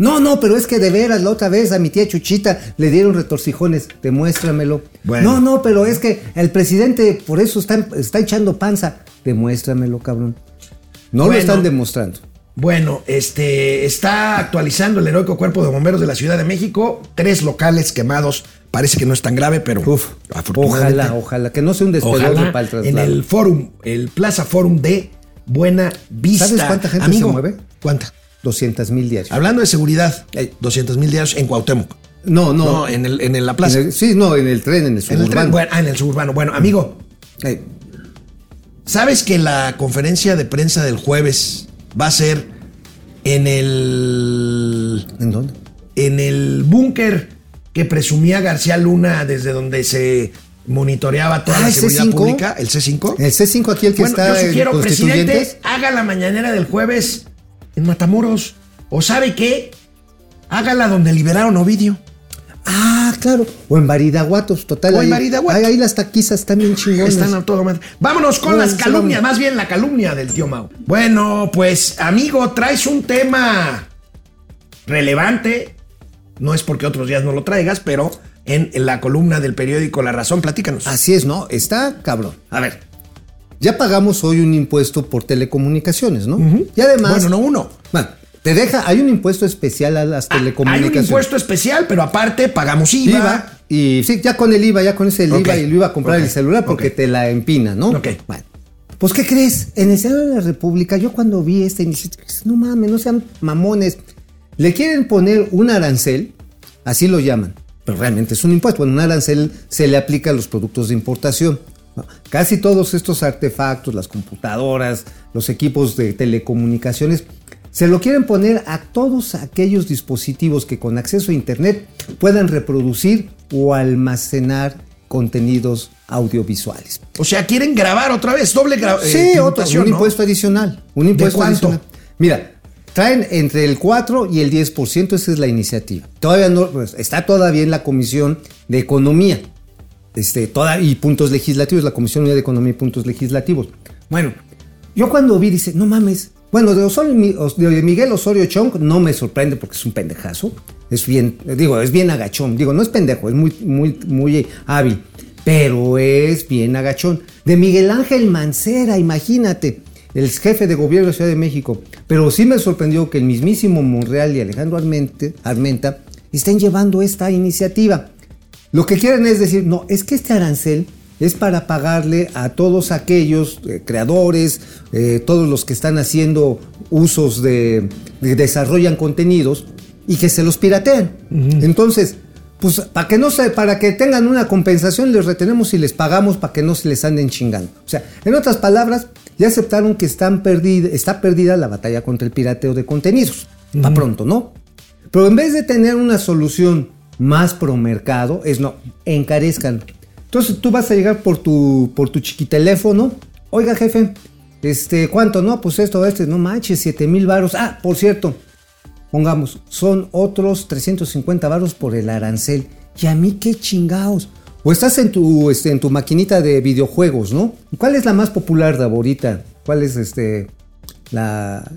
No, no, pero es que de veras, la otra vez a mi tía Chuchita le dieron retorcijones, demuéstramelo. Bueno. No, no, pero es que el presidente por eso está, está echando panza, demuéstramelo, cabrón. No Bueno. lo están demostrando. Bueno, este está actualizando el heroico cuerpo de bomberos de la Ciudad de México. Tres locales quemados. Parece que no es tan grave, pero Uf, afortunadamente. ojalá, ojalá, que no sea un despelote Ojalá para el en el Forum, el Plaza Forum de Buena Vista. ¿Sabes cuánta gente Amigo, se mueve? ¿Cuánta? 200 mil diarios. Hablando de seguridad, 200 mil diarios en Cuauhtémoc. No, no. No, en, el, en el- la plaza. En el- sí, no, en el tren, en el En el suburbano. tren. Bueno, ah, en el suburbano. Bueno, amigo, Eh, ¿sabes que la conferencia de prensa del jueves va a ser en el. ¿En dónde? en el búnker que presumía García Luna desde donde se monitoreaba toda Ah, la ¿el seguridad C5? pública, el C5. El C5 aquí, el que bueno, está yo sugiero, presidente, haga la mañanera del jueves en Matamoros. ¿O sabe qué? Hágala donde liberaron Ovidio. Ah, claro. O en Baridaguatos, total. O en ahí, Baridaguato. Ahí, ahí las taquizas están bien chingonas. Están a todo madre. Vámonos con las calumnias, más bien la calumnia del tío Mau. Bueno, pues amigo, traes un tema relevante. No es porque otros días no lo traigas, pero en, en la columna del periódico La Razón, platícanos. Así es, ¿no? Está cabrón. A ver. Ya pagamos hoy un impuesto por telecomunicaciones, ¿no? Y además. Bueno, no uno. Bueno, te deja. Hay un impuesto especial a las Ah, Hay telecomunicaciones. un impuesto especial, pero aparte pagamos IVA. IVA. Y sí, ya con el IVA, ya con ese el IVA y lo iba a comprar el celular porque te la empina, ¿no? Ok. Bueno. Pues, ¿qué crees? En el Senado de la República, yo cuando vi esta iniciativa, no mames, no sean mamones. Le quieren poner un arancel, así lo llaman, pero realmente es un impuesto. Bueno, un arancel se le aplica a los productos de importación. ¿No? Casi todos estos artefactos, las computadoras, los equipos de telecomunicaciones, se lo quieren poner a todos aquellos dispositivos que con acceso a Internet puedan reproducir o almacenar contenidos audiovisuales. O sea, quieren grabar otra vez, doble gra- eh, Sí, tributación, un ¿no? impuesto adicional. Un impuesto cuánto? adicional. Mira, traen entre el 4 y el 10%, esa es la iniciativa. Todavía no, pues, está todavía en la Comisión de Economía. Este, toda, y puntos legislativos, la Comisión de Economía y Puntos Legislativos. Bueno, yo cuando vi, dice, no mames. Bueno, de, de Miguel Osorio Chong no me sorprende porque es un pendejazo. Es bien, digo, es bien agachón. Digo, no es pendejo, es muy, muy, muy hábil. Pero es bien agachón. De Miguel Ángel Mancera, imagínate, el jefe de gobierno de Ciudad de México. Pero sí me sorprendió que el mismísimo Monreal y Alejandro Armenta estén llevando esta iniciativa. Lo que quieren es decir, no, es que este arancel es para pagarle a todos aquellos eh, creadores, eh, todos los que están haciendo usos de, de- desarrollan contenidos y que se los piratean. Entonces, pues para que no se, para que tengan una compensación les retenemos y les pagamos para que no se les anden chingando. O sea, en otras palabras, ya aceptaron que están perdida, está perdida la batalla contra el pirateo de contenidos. Pa' pronto, ¿no? Pero en vez de tener una solución más pro mercado, es no, encarezcan. Entonces tú vas a llegar por tu, por tu chiquiteléfono. Oiga, jefe, este, ¿cuánto? No, pues esto, este, no manches, 7 mil varos. Ah, por cierto, pongamos, son otros 350 varos por el arancel. Y a mí qué chingados. O estás en tu, este, en tu maquinita de videojuegos, ¿no? ¿Cuál es la más popular de ahorita? ¿Cuál es este la,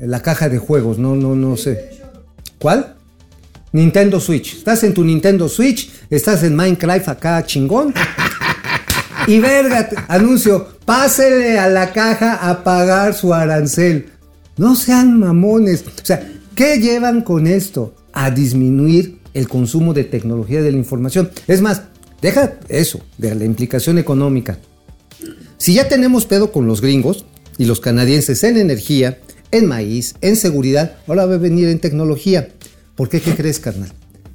la caja de juegos? No, no, no sé. ¿Cuál? Nintendo Switch. Estás en tu Nintendo Switch, estás en Minecraft acá chingón. Y verga, anuncio, pásele a la caja a pagar su arancel. No sean mamones. O sea, ¿qué llevan con esto? A disminuir el consumo de tecnología de la información. Es más, deja eso, de la implicación económica. Si ya tenemos pedo con los gringos y los canadienses en energía, en maíz, en seguridad, ahora va a venir en tecnología. ¿Por qué? ¿Qué crees, carnal?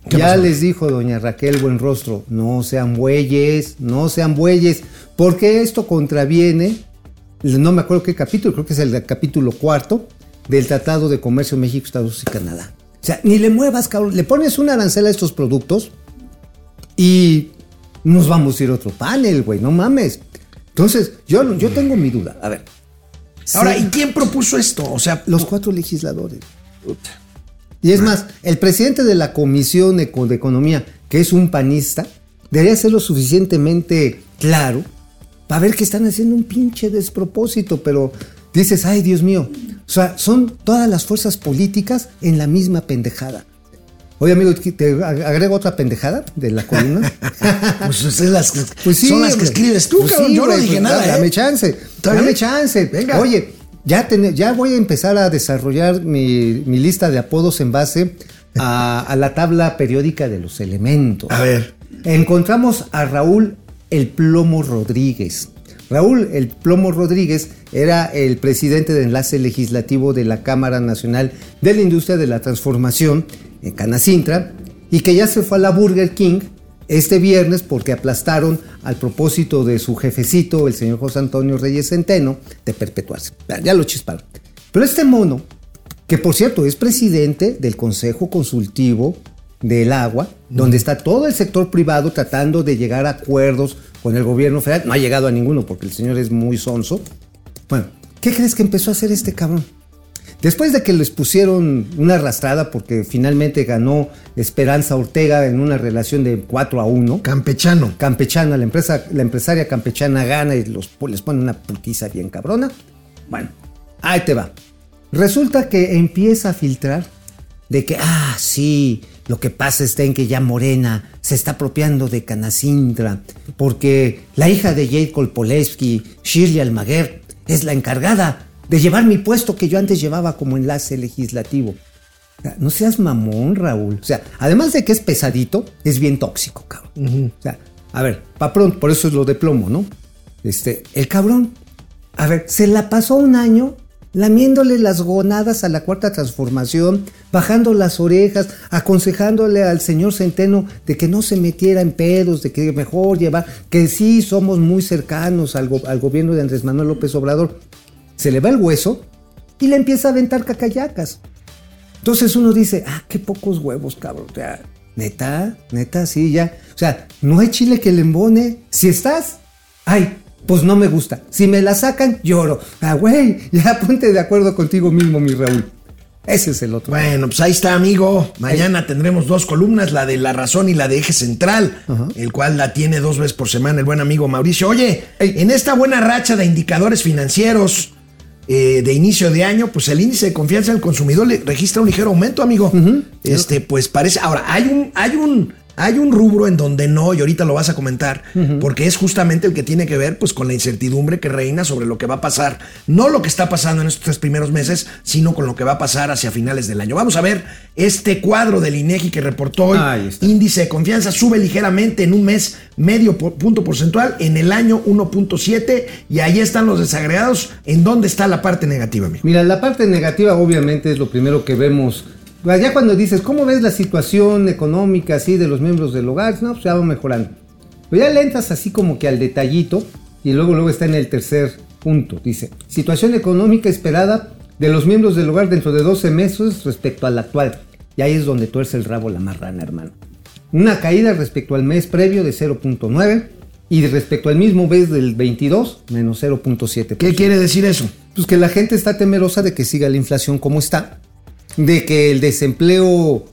¿Qué Ya pasó? les dijo doña Raquel Buenrostro, no sean bueyes, no sean bueyes, porque esto contraviene, no me acuerdo qué capítulo, creo que es el capítulo cuarto del Tratado de Comercio México, Estados Unidos y Canadá. O sea, ni le muevas, cabrón, le pones un arancel a estos productos y nos vamos a ir a otro panel, güey, no mames. Entonces, yo, yo tengo mi duda. A ver. Ahora, Sí. ¿y quién propuso esto? O sea, Los cuatro legisladores. Y es más, el presidente de la Comisión de Economía, que es un panista, debería ser lo suficientemente claro para ver que están haciendo un pinche despropósito, pero dices, ay Dios mío, o sea, son todas las fuerzas políticas en la misma pendejada. Oye, amigo, ¿te agrego otra pendejada de la columna? pues es las Pues sí, son las que escribes tú, Pues cabrón. sí, Yo no dije pues nada. da- ¿eh? Dame chance. ¿Está Dame chance. Venga. Oye, ya, ten- ya voy a empezar a desarrollar mi, mi lista de apodos en base a, a la tabla periódica de los elementos. A ver. Encontramos a Raúl El Plomo Rodríguez. Raúl El Plomo Rodríguez era el presidente de enlace legislativo de la Cámara Nacional de la Industria de la Transformación en Canacintra y que ya se fue a la Burger King este viernes porque aplastaron al propósito de su jefecito, el señor José Antonio Reyes Centeno, de perpetuarse. Ya, lo chisparon. Pero este mono, que por cierto es presidente del Consejo Consultivo del Agua, donde está todo el sector privado tratando de llegar a acuerdos con el gobierno federal, no ha llegado a ninguno porque el señor es muy sonso. Bueno, ¿qué crees que empezó a hacer este cabrón? Después de que les pusieron una arrastrada porque finalmente ganó Esperanza Ortega en una relación de 4 a 1. Campechano. Campechana, la, empresa, la empresaria campechana gana y los, les pone una putiza bien cabrona. Bueno, ahí te va. Resulta que empieza a filtrar de que, ah, sí, lo que pasa está en que ya Morena se está apropiando de Canacintra, porque la hija de Jade Kolpolevsky, Shirley Almaguer, es la encargada de llevar mi puesto que yo antes llevaba como enlace legislativo. No seas mamón, Raúl. O sea, además de que es pesadito, es bien tóxico, cabrón. O sea, a ver, pa' pronto, por eso es lo de plomo, ¿no? Este, el cabrón, a ver, se la pasó un año lamiéndole las gonadas a la cuarta transformación, bajando las orejas, aconsejándole al señor Centeno de que no se metiera en pedos, de que mejor llevar, que sí somos muy cercanos al, go- al gobierno de Andrés Manuel López Obrador. Se le va el hueso y le empieza a aventar cacayacas. Entonces uno dice, ah, qué pocos huevos, cabrón. O sea, neta, neta, sí, ya. O sea, no hay chile que le embone. Si estás, ay, pues no me gusta. Si me la sacan, lloro. Ah, güey, ya ponte de acuerdo contigo mismo, mi Raúl. Ese es el otro. Bueno, pues ahí está, amigo. Mañana tendremos dos columnas, la de La Razón y la de Eje Central, el cual la tiene dos veces por semana el buen amigo Mauricio. Oye, en esta buena racha de indicadores financieros eh, de inicio de año, pues el índice de confianza del consumidor le registra un ligero aumento, amigo. Este, pues parece. Ahora, hay un, hay un. Hay un rubro en donde no, y ahorita lo vas a comentar, porque es justamente el que tiene que ver pues, con la incertidumbre que reina sobre lo que va a pasar, no lo que está pasando en estos tres primeros meses, sino con lo que va a pasar hacia finales del año. Vamos a ver este cuadro del INEGI que reportó hoy. Índice de confianza sube ligeramente en un mes, medio punto porcentual, en el año 1.7, y ahí están los desagregados. ¿En dónde está la parte negativa, amigo? Mira, la parte negativa obviamente es lo primero que vemos. Ya cuando dices, ¿cómo ves la situación económica así de los miembros del hogar? No, pues ya va mejorando. Pero ya le entras así como que al detallito y luego luego está en el tercer punto. Dice, situación económica esperada de los miembros del hogar dentro de 12 meses respecto al actual. Y ahí es donde tuerce el rabo la marrana, hermano. Una caída respecto al mes previo de 0.9 y respecto al mismo mes del 22, menos 0.7. ¿Qué quiere decir eso? Pues que la gente está temerosa de que siga la inflación como está, de que el desempleo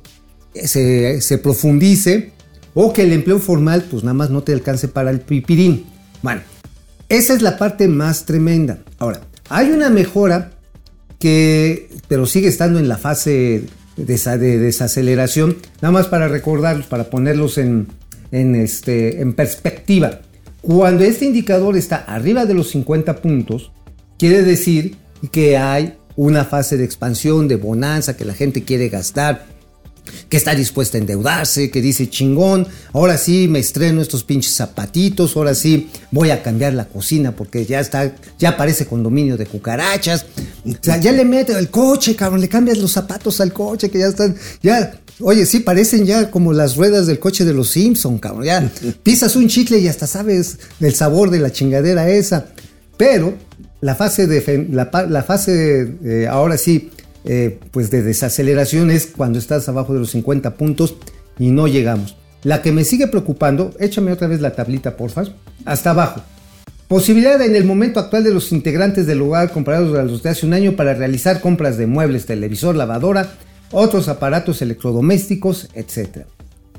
se, se profundice o que el empleo formal pues nada más no te alcance para el pipirín. Bueno, esa es la parte más tremenda. Ahora, hay una mejora que, pero sigue estando en la fase de, de desaceleración, nada más para recordarlos, para ponerlos en, en, este, en perspectiva. Cuando este indicador está arriba de los 50 puntos, quiere decir que hay una fase de expansión, de bonanza, que la gente quiere gastar. que está dispuesta a endeudarse, que dice chingón, ahora sí me estreno estos pinches zapatitos, ahora sí voy a cambiar la cocina porque ya está, ya parece condominio de cucarachas. O sea, ya le mete el coche, cabrón, le cambias los zapatos al coche que ya están, ya, oye, sí parecen ya como las ruedas del coche de los Simpson, cabrón, ya pisas un chicle y hasta sabes el sabor de la chingadera esa. Pero la fase de la, la fase eh, ahora sí eh, pues de desaceleración es cuando estás abajo de los 50 puntos y no llegamos. La que me sigue preocupando, échame otra vez la tablita, porfa, hasta abajo. Posibilidad en el momento actual de los integrantes del lugar comprados a los de hace un año para realizar compras de muebles, televisor, lavadora, otros aparatos electrodomésticos, etc.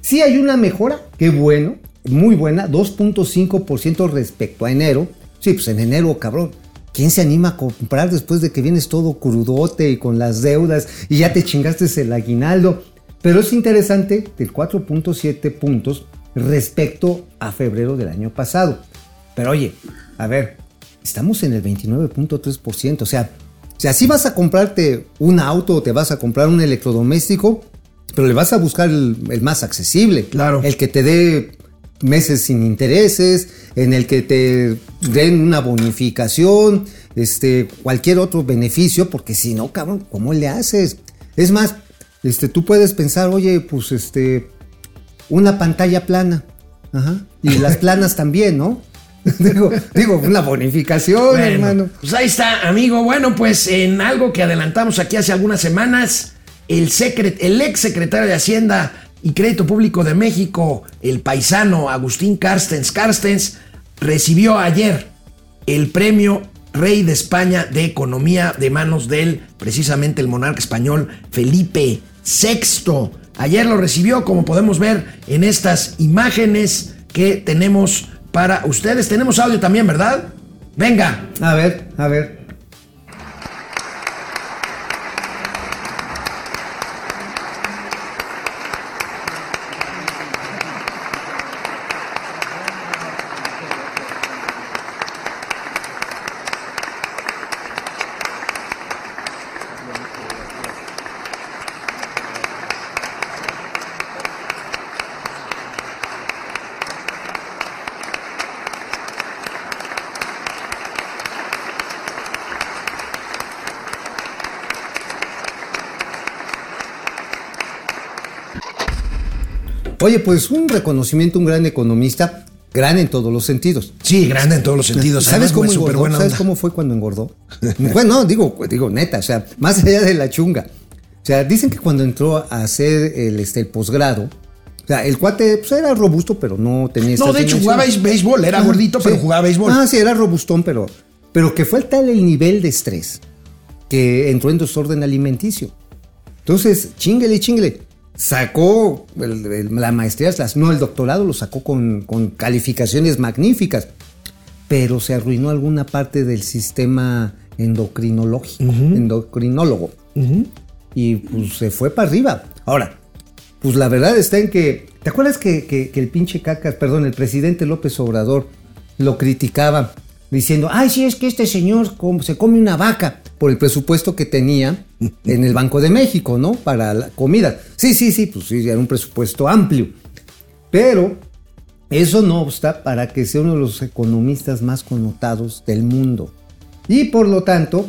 Si hay una mejora, qué bueno, muy buena, 2.5% respecto a enero. Sí, pues en enero, cabrón, ¿Quién se anima a comprar después de que vienes todo crudote y con las deudas y ya te chingaste el aguinaldo? Pero es interesante del 4.7 puntos respecto a febrero del año pasado. Pero oye, a ver, estamos en el 29.3%. O sea, si vas a comprarte un auto o te vas a comprar un electrodoméstico, pero le vas a buscar el, el más accesible. Claro. El que te dé meses sin intereses, en el que te den una bonificación, este, cualquier otro beneficio, porque si no, cabrón, ¿cómo le haces? Es más, este, tú puedes pensar, oye, pues este, una pantalla plana, ajá, y las planas también, ¿no? digo, digo, una bonificación, Bueno, hermano. Pues ahí está, amigo. Bueno, pues en algo que adelantamos aquí hace algunas semanas, el, secret, el ex secretario de Hacienda y Crédito Público de México, el paisano Agustín Carstens Carstens, recibió ayer el premio Rey de España de Economía de manos del, precisamente el monarca español Felipe VI. Ayer lo recibió, como podemos ver en estas imágenes que tenemos para ustedes. Tenemos audio también, ¿verdad? Venga. A ver, a ver. Oye, pues un reconocimiento, un gran economista, gran en todos los sentidos. Sí, grande en todos los sentidos. ¿Sabes cómo engordó? ¿Sabes cómo fue cuando engordó? bueno, no, digo, digo neta, o sea, más allá de la chunga. O sea, dicen que cuando entró a hacer el, este, el posgrado, o sea, el cuate pues, era robusto, pero no tenía No, de hecho jugaba béis- béisbol, era Ah, gordito, pero jugaba béisbol. Ah, sí, era robustón, pero, pero que fue tal el nivel de estrés que entró en desorden alimenticio. Entonces, chinguele, chinguele. Sacó el- el- la maestría, no, el doctorado lo sacó con, con calificaciones magníficas, pero se arruinó alguna parte del sistema endocrinológico, endocrinólogo. Y pues se fue para arriba. Ahora, pues la verdad está en que. ¿Te acuerdas que, que- que el pinche cacas, perdón, el presidente López Obrador lo criticaba diciendo, ay, sí, es que este señor se come una vaca por el presupuesto que tenía en el Banco de México, ¿no? Para la comida. Sí, sí, sí, pues sí, era un presupuesto amplio. Pero eso no obsta para que sea uno de los economistas más connotados del mundo. Y por lo tanto,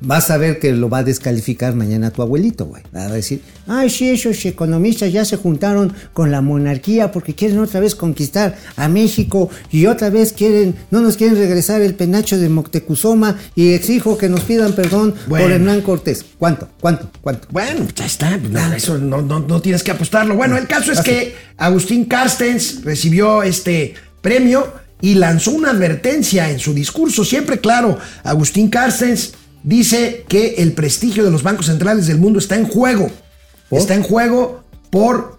vas a ver que lo va a descalificar mañana tu abuelito, güey. Va a decir, ay, sí, esos economistas ya se juntaron con la monarquía porque quieren otra vez conquistar a México y otra vez quieren, no nos quieren regresar el penacho de Moctezuma y exijo que nos pidan perdón Bueno. por Hernán Cortés. ¿Cuánto? ¿Cuánto? ¿Cuánto? Bueno, ya está. pues nada, eso no, no- no tienes que apostarlo. Bueno, el caso es que Agustín Carstens recibió este premio y lanzó una advertencia en su discurso. Siempre claro, Agustín Carstens dice que el prestigio de los bancos centrales del mundo está en juego. Está en juego por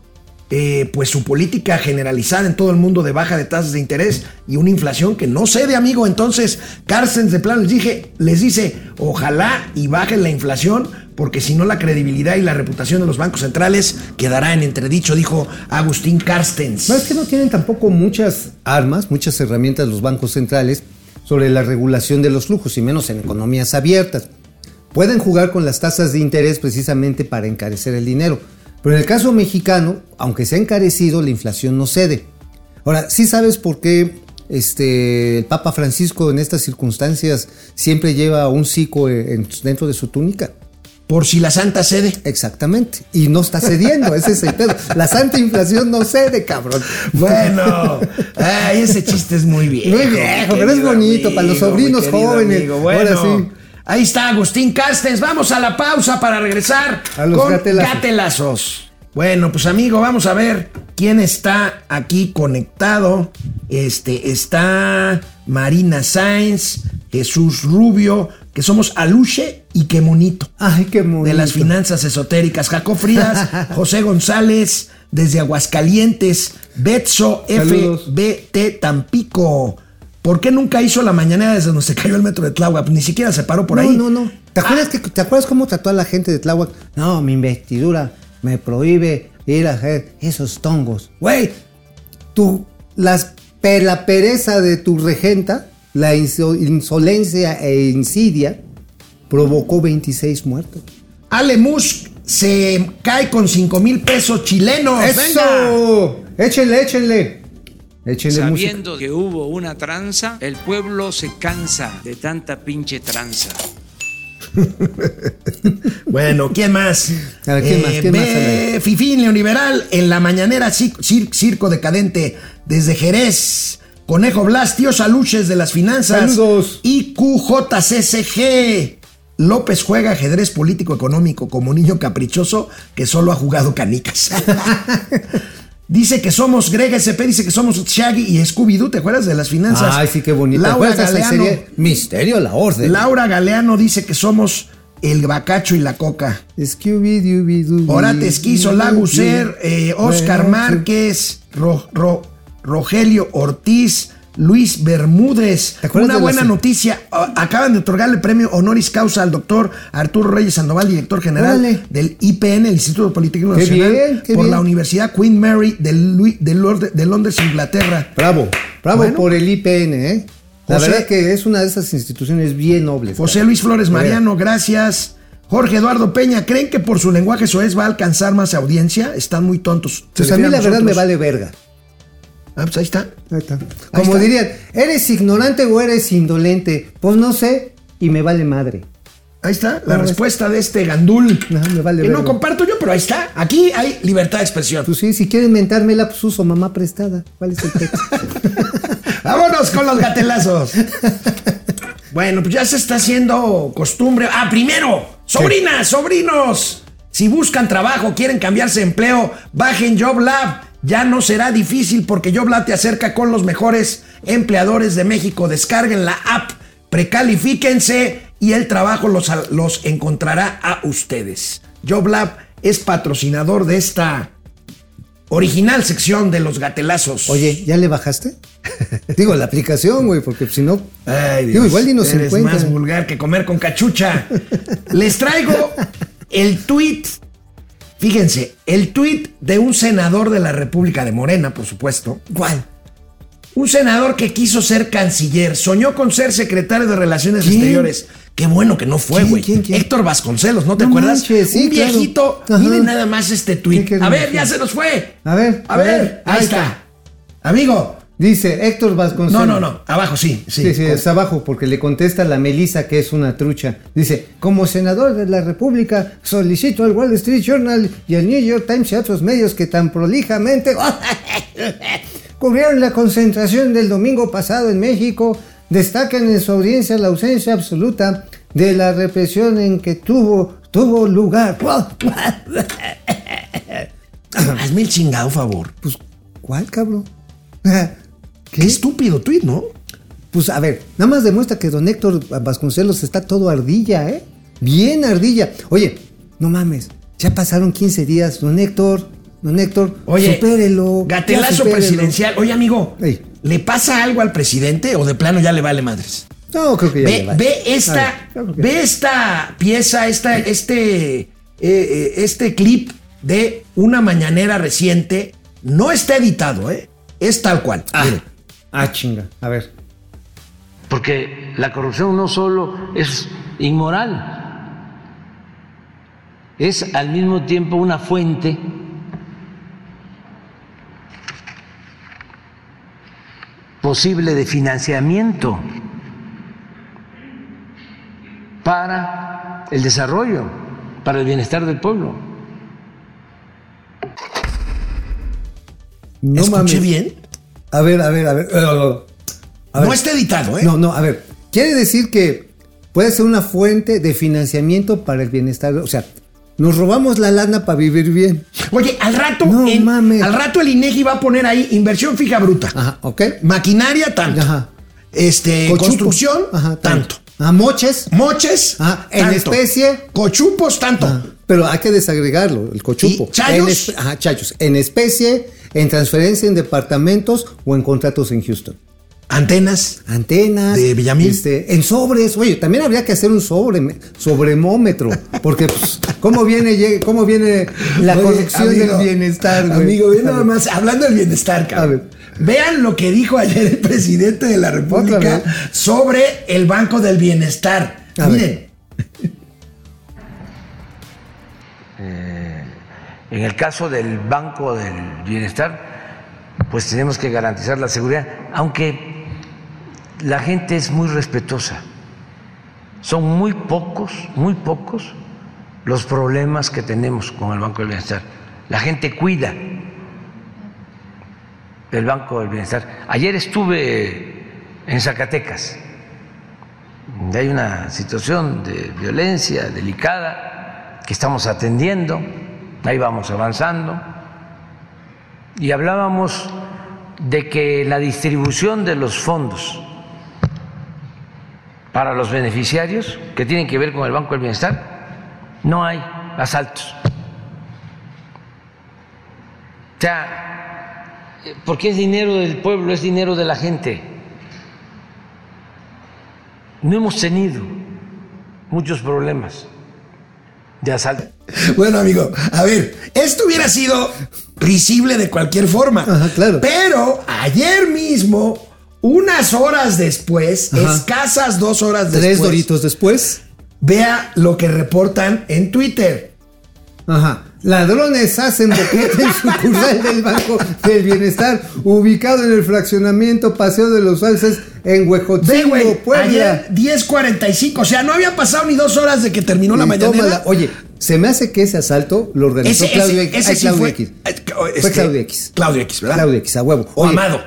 eh, pues su política generalizada en todo el mundo de baja de tasas de interés y una inflación que no cede, amigo. Entonces, Carstens de plano les, dije, les dice, ojalá y baje la inflación, porque si no la credibilidad y la reputación de los bancos centrales quedará en entredicho, dijo Agustín Carstens. No, es que no tienen tampoco muchas armas, muchas herramientas los bancos centrales sobre la regulación de los flujos, y menos en economías abiertas. Pueden jugar con las tasas de interés precisamente para encarecer el dinero, Pero en el caso mexicano, aunque se ha encarecido, la inflación no cede. Ahora, ¿sí sabes por qué este, el Papa Francisco en estas circunstancias siempre lleva un cico en- dentro de su túnica? Por si la santa cede. Exactamente. Y no está cediendo, ese es el pedo. La santa inflación no cede, cabrón. Bueno, ay, ese chiste es muy viejo. Muy viejo, pero es bonito para los sobrinos jóvenes. amigo. Bueno, Ahora sí. ahí está Agustín Castens. Vamos a la pausa para regresar A los con gatelazos. gatelazos. Bueno, pues amigo, vamos a ver quién está aquí conectado. Este está Marina Sáenz, Jesús Rubio, que somos Aluche y qué monito. Ay, qué bonito. de las finanzas esotéricas. Jacob Frías, José González, desde Aguascalientes, Betso Saludos. FBT Tampico. ¿Por qué nunca hizo la mañanera desde donde se cayó el metro de Tláhuac? Ni siquiera se paró por no, ahí. No, no, ¿Te acuerdas, que, ¿Te acuerdas cómo trató a la gente de Tláhuac? No, mi investidura me prohíbe ir a hacer esos tongos. Güey, tú, las, pe- la pereza de tu regenta, la inso- insolencia e insidia, provocó 26 muertos. Ale Musk se cae con 5 mil pesos chilenos. ¡Venga! ¡Eso! Échenle, échenle. Échenle música. Sabiendo que hubo una tranza, el pueblo se cansa de tanta pinche tranza. Bueno, ¿quién más? A ver, ¿quién más? ¿Quién más, ve Ale? Fifín Neoliberal en la mañanera cir- cir- Circo Decadente desde Jerez. Conejo Blas, tío Saluches de las finanzas. Saludos. Y QJCCG. López juega ajedrez político económico como niño caprichoso que solo ha jugado canicas. dice que somos Greg SP, dice que somos Shaggy y Scooby-Doo. ¿Te acuerdas de las finanzas? Ay, sí, qué bonito. Laura ¿Te acuerdas de esa Galeano. serie? Misterio la orden. Laura Galeano dice que somos el bacacho y la coca. Scooby-Dooby-Doo. Orate Esquizo, Laguser, eh, Oscar Márquez, Ro- Ro- Rogelio Ortiz, Luis Bermúdez. ¿Te acuerdas Una buena noticia. Acaban de otorgarle el premio honoris causa al doctor Arturo Reyes Sandoval, director general Órale. del IPN, el Instituto Politécnico Qué Nacional, bien, por bien. la Universidad Queen Mary de, Lu- de Lord- de Londres, Inglaterra. Bravo, bravo Bueno. por el IPN, ¿eh? La José- verdad que es una de esas instituciones bien nobles. José. Luis Flores. Mariano, gracias. Jorge Eduardo Peña, ¿creen que por su lenguaje soez va a alcanzar más audiencia? Están muy tontos. ¿Se Pues a mí la verdad me vale verga. Ah, pues ahí está. Ahí está. Como está. dirían, ¿eres ignorante o eres indolente? Pues no sé y me vale madre. Ahí está la No, es- respuesta de este gandul. Ajá, me vale que no comparto yo, pero ahí está. Aquí hay libertad de expresión. Pues sí, si quieren mentármela, pues uso mamá prestada. ¿Cuál es el texto? Vámonos con los gatelazos. bueno, pues ya se está haciendo costumbre. Ah, primero, sobrinas, sobrinos. Si buscan trabajo, quieren cambiarse de empleo, bajen JobLab. Ya no será difícil porque JobLab te acerca con los mejores empleadores de México. Descarguen la app, precalifíquense y el trabajo los, los encontrará a ustedes. JobLab es patrocinador de esta original sección de los gatelazos. Oye, ¿ya le bajaste? Digo, la aplicación, güey, porque si no. Ay, digo, igual ni nos eres encuentra. más vulgar que comer con cachucha. Les traigo el tweet. Fíjense, el tweet de un senador de la República de Morena, por supuesto. ¿Cuál? Un senador que quiso ser canciller, soñó con ser secretario de Relaciones ¿Quién? Exteriores. Qué bueno que no fue, ¿Quién, güey. Héctor Vasconcelos, ¿no te No acuerdas? manches, sí, un claro. viejito. Ajá. Miren nada más este tweet. ¿Qué, qué A ver, ya se nos fue. A ver, A ver, ahí está. Amigo. Dice Héctor Vasconcelos. No, no, no. Abajo, sí. Sí, Sí, es abajo, porque le contesta la Melisa que es una trucha. Dice, como senador de la República, solicito al Wall Street Journal y al New York Times y a otros medios que tan prolijamente cubrieron la concentración del domingo pasado en México, destacan en su audiencia la ausencia absoluta de la represión en que tuvo, tuvo lugar. Hazme el chingado favor. Pues, ¿cuál, cabrón? Qué estúpido tweet, ¿no? Pues a ver, nada más demuestra que don Héctor Vasconcelos está todo ardilla, ¿eh? Bien ardilla. Oye, no mames, ya pasaron 15 días, don Héctor, don Héctor, Oye, supérelo. gatelazo supérelo. presidencial. Oye, amigo, Ey. ¿le pasa algo al presidente o de plano ya le vale madres? No, creo que ya le Ve, vale. ve ver, esta, ve esta pieza, esta, este, eh, eh, este clip de una mañanera reciente. No está editado, ¿eh? Es tal cual. Ah. Ah, chinga, a ver. Porque la corrupción no solo es inmoral, es al mismo tiempo una fuente posible de financiamiento para el desarrollo, para el bienestar del pueblo. No ¿Escuché mames. bien? A ver, a ver, a ver. A ver. No está editado, ¿eh? No, no, a ver. Quiere decir que puede ser una fuente de financiamiento para el bienestar. O sea, nos robamos la lana para vivir bien. Oye, al rato, No en- mames. al rato el INEGI va a poner ahí inversión fija bruta. Ajá, ¿ok? Maquinaria, tanto. Ajá. Este, Cochupo. construcción, Ajá, tanto. Ah, moches. Moches, Ajá, en tanto. especie. Cochupos, tanto. Ah, pero hay que desagregarlo, el cochupo. ¿Y chayos? En ajá, chayos. En especie, en transferencia en departamentos o en contratos en Houston. Antenas. Antenas. De Villamil. este, en sobres. Oye, también habría que hacer un sobre, sobremómetro. Porque, pues, ¿cómo viene, cómo viene la Oye, corrección amigo, del bienestar, güey? Amigo, ve A nada más, hablando del bienestar, cabrón. A ver. Vean lo que dijo ayer el presidente de la República sobre el Banco del Bienestar. A ver. En el caso del Banco del Bienestar, pues tenemos que garantizar la seguridad, aunque la gente es muy respetuosa. Son muy pocos, muy pocos los problemas que tenemos con el Banco del Bienestar. La gente cuida del Banco del Bienestar. Ayer estuve en Zacatecas, hay una situación de violencia delicada que estamos atendiendo, ahí vamos avanzando, y hablábamos de que la distribución de los fondos para los beneficiarios que tienen que ver con el Banco del Bienestar, no hay asaltos. O sea, porque es dinero del pueblo, es dinero de la gente. No hemos tenido muchos problemas de asalto. Bueno, amigo, a ver, esto hubiera sido risible de cualquier forma. Ajá, claro. Pero ayer mismo, unas horas después, Ajá. escasas dos horas Tres después, doritos después. vea lo que reportan en Twitter. Ajá. Ladrones hacen boquete en sucursal del Banco del Bienestar, ubicado en el fraccionamiento Paseo de los Alces en Ve, Huejotzingo, güey, Puebla. ayer 10.45, o sea, no había pasado ni dos horas de que terminó la tómala. Oye, se me hace que ese asalto lo organizó Ese, Claudio ese, X. ese Ay, sí Claudio fue. X. eh, Fue este, Claudio X. Claudio X, ¿verdad? Claudio X, a huevo. O Oye, Amado.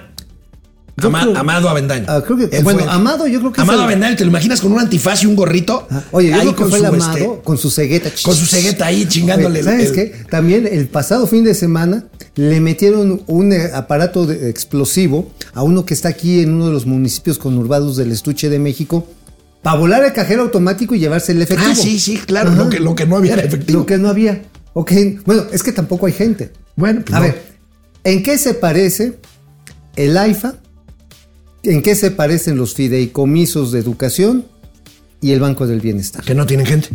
Yo Ama- creo- Amado Avendaño. Ah, creo que- Él bueno, fue- Amado yo creo que es Amado el- Avendaño, ¿te lo imaginas con un antifaz y un gorrito? Ah, Oye, yo Ahí creo que con fue el su, amado este, con su cegueta. con su cegueta ahí chingándole. Oye, ¿Sabes el- qué? También el pasado fin de semana le metieron un eh, aparato de- explosivo a uno que está aquí en uno de los municipios conurbados del estuche de México para volar el cajero automático y llevarse el efectivo. Ah, sí, sí, claro. Ajá. Lo que, lo que no había era efectivo. Lo que no había. Ok, bueno, es que tampoco hay gente. Bueno, pues A no. ver, ¿en qué se parece el AIFA? ¿En qué se parecen los fideicomisos de educación y el Banco del Bienestar? Que no tienen gente.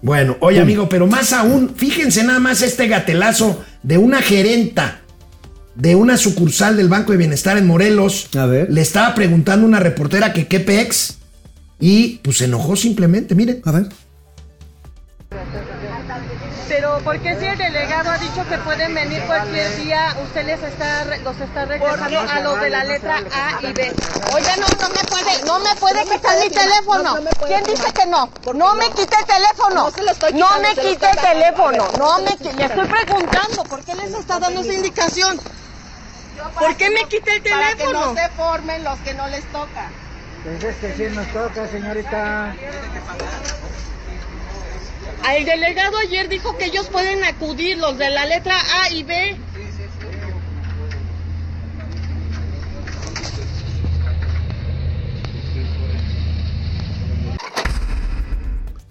Bueno, oye, amigo, pero más aún, fíjense nada más este gatelazo de una gerenta de una sucursal del Banco de Bienestar en Morelos. A ver. Le estaba preguntando una reportera que qué pex y pues se enojó simplemente, miren. A ver. Pero ¿por qué si el delegado ha dicho que pueden venir cualquier día, usted les está, los está regresando a los de la letra A y B? Oiga, no, no me puede, no me puede quitar mi teléfono. ¿Quién dice que no? No me quite el teléfono. No me quite el teléfono. No me Le estoy preguntando, ¿por qué les está dando esa indicación? ¿Por qué me quita el Para que teléfono? no se formen los que no les toca. Pues es que sí nos toca, señorita. El delegado ayer dijo que ellos pueden acudir, los de la letra A y B.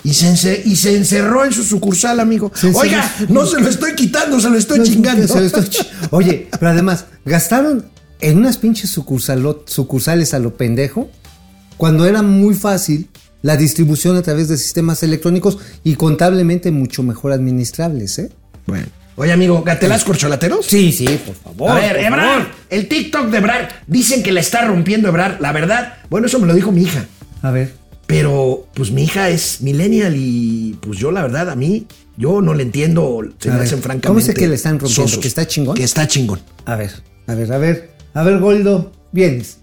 Y se, y se encerró en su sucursal, amigo. Se Oiga, no se lo estoy quitando, se lo estoy No, chingando. se lo estoy Oye, pero además, gastaron en unas pinches sucursales a lo pendejo cuando era muy fácil la distribución a través de sistemas electrónicos y contablemente mucho mejor administrables, ¿eh? Bueno. Oye, amigo, ¿gatelas corcholateros? Sí, sí, por favor. A ver, Ebrar, favor. el TikTok de Ebrar. Dicen que la está rompiendo Ebrar. La verdad, bueno, eso me lo dijo mi hija. A ver. Pero, pues mi hija es millennial y pues yo la verdad a mí, yo no le entiendo, se A me ver, hacen francamente ¿Cómo sé que le están rompiendo? sosos. ¿Que está chingón? Que está chingón. A ver, a ver, a ver. A ver, Goldo, vienes.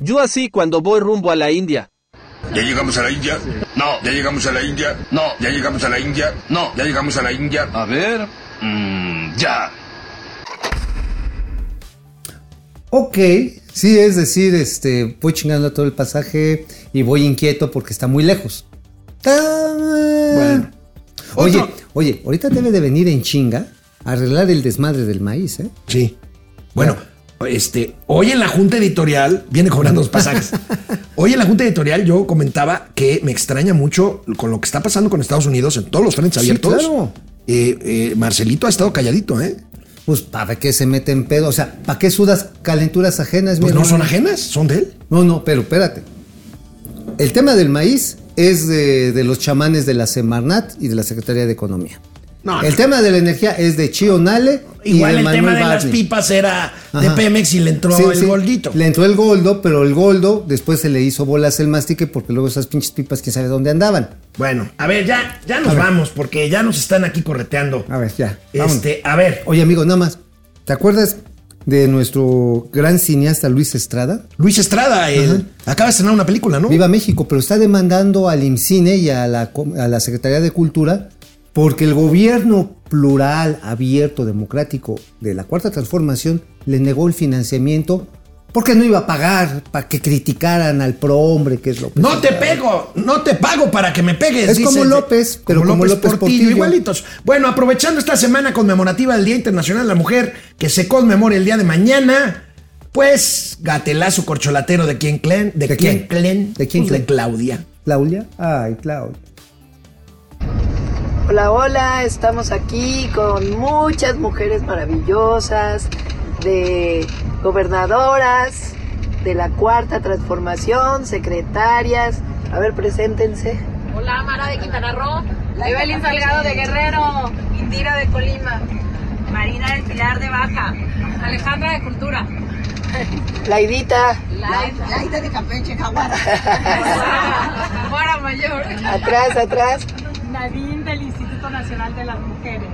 Yo así cuando voy rumbo a la India. ¿Ya llegamos a la India? No. ¿Ya llegamos a la India? No. ¿Ya llegamos a la India? No. ¿Ya llegamos a la India? A ver. mm, ya. Ok, sí, es decir, este, voy chingando todo el pasaje y voy inquieto porque está muy lejos. Bueno. Oye, Otro- oye, ahorita debe de venir en chinga a arreglar el desmadre del maíz, ¿eh? Sí. Bueno, este, hoy en la junta editorial, viene cobrando los pasajes. Hoy en la junta editorial yo comentaba que me extraña mucho con lo que está pasando con Estados Unidos en todos los frentes Sí, abiertos. claro. Eh, eh, Marcelito ha estado calladito, ¿eh? Pues para qué se mete en pedo, o sea, ¿para qué sudas calenturas ajenas? Pues no son ajenas, son de él. No, no, pero espérate. El tema del maíz es de, de los chamanes de la Semarnat y de la Secretaría de Economía. No, el no. tema de la energía es de Chio Nale y Igual de el Manuel tema de las pipas era de Ajá. Pemex y le entró Sí, el sí. goldito. Le entró el goldo, pero el goldo después se le hizo bolas el mastique porque luego esas pinches pipas quién sabe dónde andaban. Bueno, a ver, ya, ya nos A ver. vamos porque ya nos están aquí correteando. A ver, ya. vámonos. Este, a ver, Oye, amigo, nada más. ¿Te acuerdas de nuestro gran cineasta Luis Estrada? Luis Estrada, el- acaba de estrenar una película, ¿no? Viva México, pero está demandando al IMCINE y a la, co- a la Secretaría de Cultura porque el gobierno plural, abierto, democrático de la Cuarta Transformación le negó el financiamiento porque no iba a pagar para que criticaran al prohombre, que es López. No te pego, no te pago para que me pegues. Es como López, pero como López Portillo. igualitos. Bueno, aprovechando esta semana conmemorativa del Día Internacional de la Mujer, que se conmemora el día de mañana, pues gatelazo corcholatero de quién Clen, de, ¿De quién? Clen, ¿De quién Pues Clen? Claudia. Claudia. Ay, Claudia. Hola, hola, estamos aquí con muchas mujeres maravillosas, de gobernadoras, de la cuarta transformación, secretarias. A ver, preséntense. Hola, Mara de Quintana Roo. Evelyn Salgado de Guerrero. Indira de Colima. Marina del Pilar de Baja. Alejandra de Cultura. Laidita, Laida de Campeche, Jaguara. Jaguara Mayor. atrás, atrás. Nadine del Instituto Nacional de las Mujeres.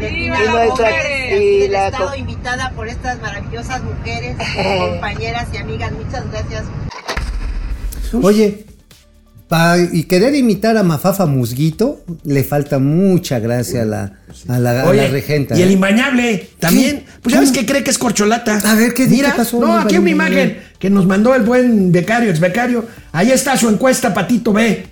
Y nuestra- y la co- invitada por estas maravillosas mujeres, compañeras y amigas. Muchas gracias. Oye, pa- y querer imitar a Mafafa Musguito, le falta mucha gracia a la, a la, a Oye, la regenta. y el ¿eh? imbañable también. Pues ya ves que cree que es corcholata. A ver, ¿qué- Mira, qué pasó, No, aquí una imagen que nos mandó el buen becario, ex becario. Ahí está su encuesta, Patito B.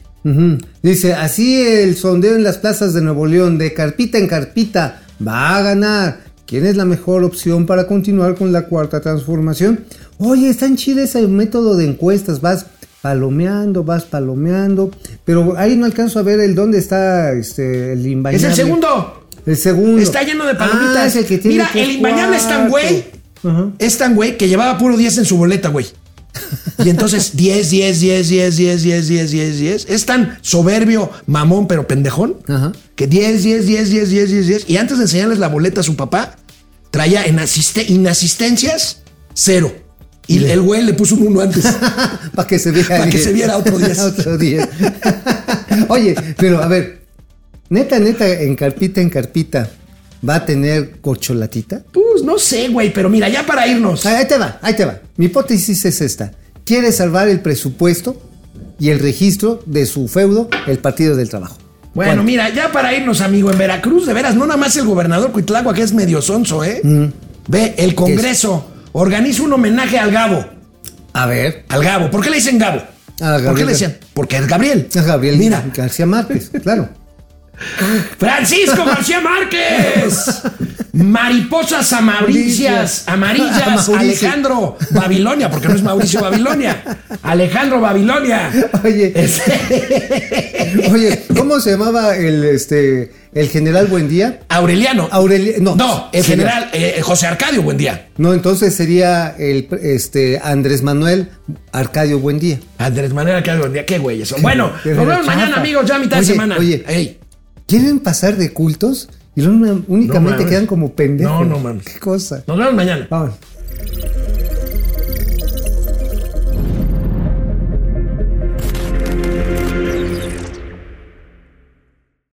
Dice, así el sondeo en las plazas de Nuevo León, de carpita en carpita, va a ganar. ¿Quién es la mejor opción para continuar con la cuarta transformación? Oye, está en chida ese método de encuestas, vas palomeando, vas palomeando, pero ahí no alcanzo a ver el dónde está este, el Es imbañable. el segundo. El segundo. Está lleno de palomitas. Ah, es el que tiene Mira, el imbañable es tan güey. Es tan güey que llevaba puro 10 en su boleta, güey. Y entonces 10, 10, 10, 10, 10, 10, 10, 10, 10. Es tan soberbio, mamón, pero pendejón. Ajá. Que 10, 10, 10, 10, 10, 10, 10. Y antes de enseñarles la boleta a su papá, traía en asiste- inasistencias cero. Y el güey le puso un uno antes. Para que se viera. Para que bien. se viera otro 10. otro 10. Oye, pero a ver, neta, neta, en carpita, en carpita, ¿va a tener corcholatita? Pues no sé, güey, pero mira, ya para irnos. Ahí te va, ahí te va. Mi hipótesis es esta. Quiere salvar el presupuesto y el registro de su feudo, el Partido del Trabajo. Bueno, mira, ya para irnos, amigo, en Veracruz, de veras, no nada más el gobernador Cuitlagua, que es medio sonso, ¿eh? Ve, el Congreso organiza un homenaje al Gabo. A ver. Al Gabo. ¿Por qué le dicen Gabo? A ¿Por qué le decían? Porque es Gabriel. A Gabriel Mira. García Márquez, claro. Francisco García Márquez. Mariposas amaricias, amarillas. Alejandro Babilonia, porque no es Mauricio Babilonia. Alejandro Babilonia. Oye, Este- oye, ¿cómo se llamaba el este el general Buendía? Aureliano. Aureliano. No, No, el sería- general eh, José Arcadio, buen día. No, entonces sería el este Andrés Manuel Arcadio Buendía. Andrés Manuel Arcadio, buen día. Qué güeyes son. Bueno, nos vemos mañana, amigos, ya a mitad de semana. Oye, Ey. ¿Quieren pasar de cultos? Y luego únicamente quedan como pendejos. No, no mames. Qué cosa. Nos vemos mañana. Vamos.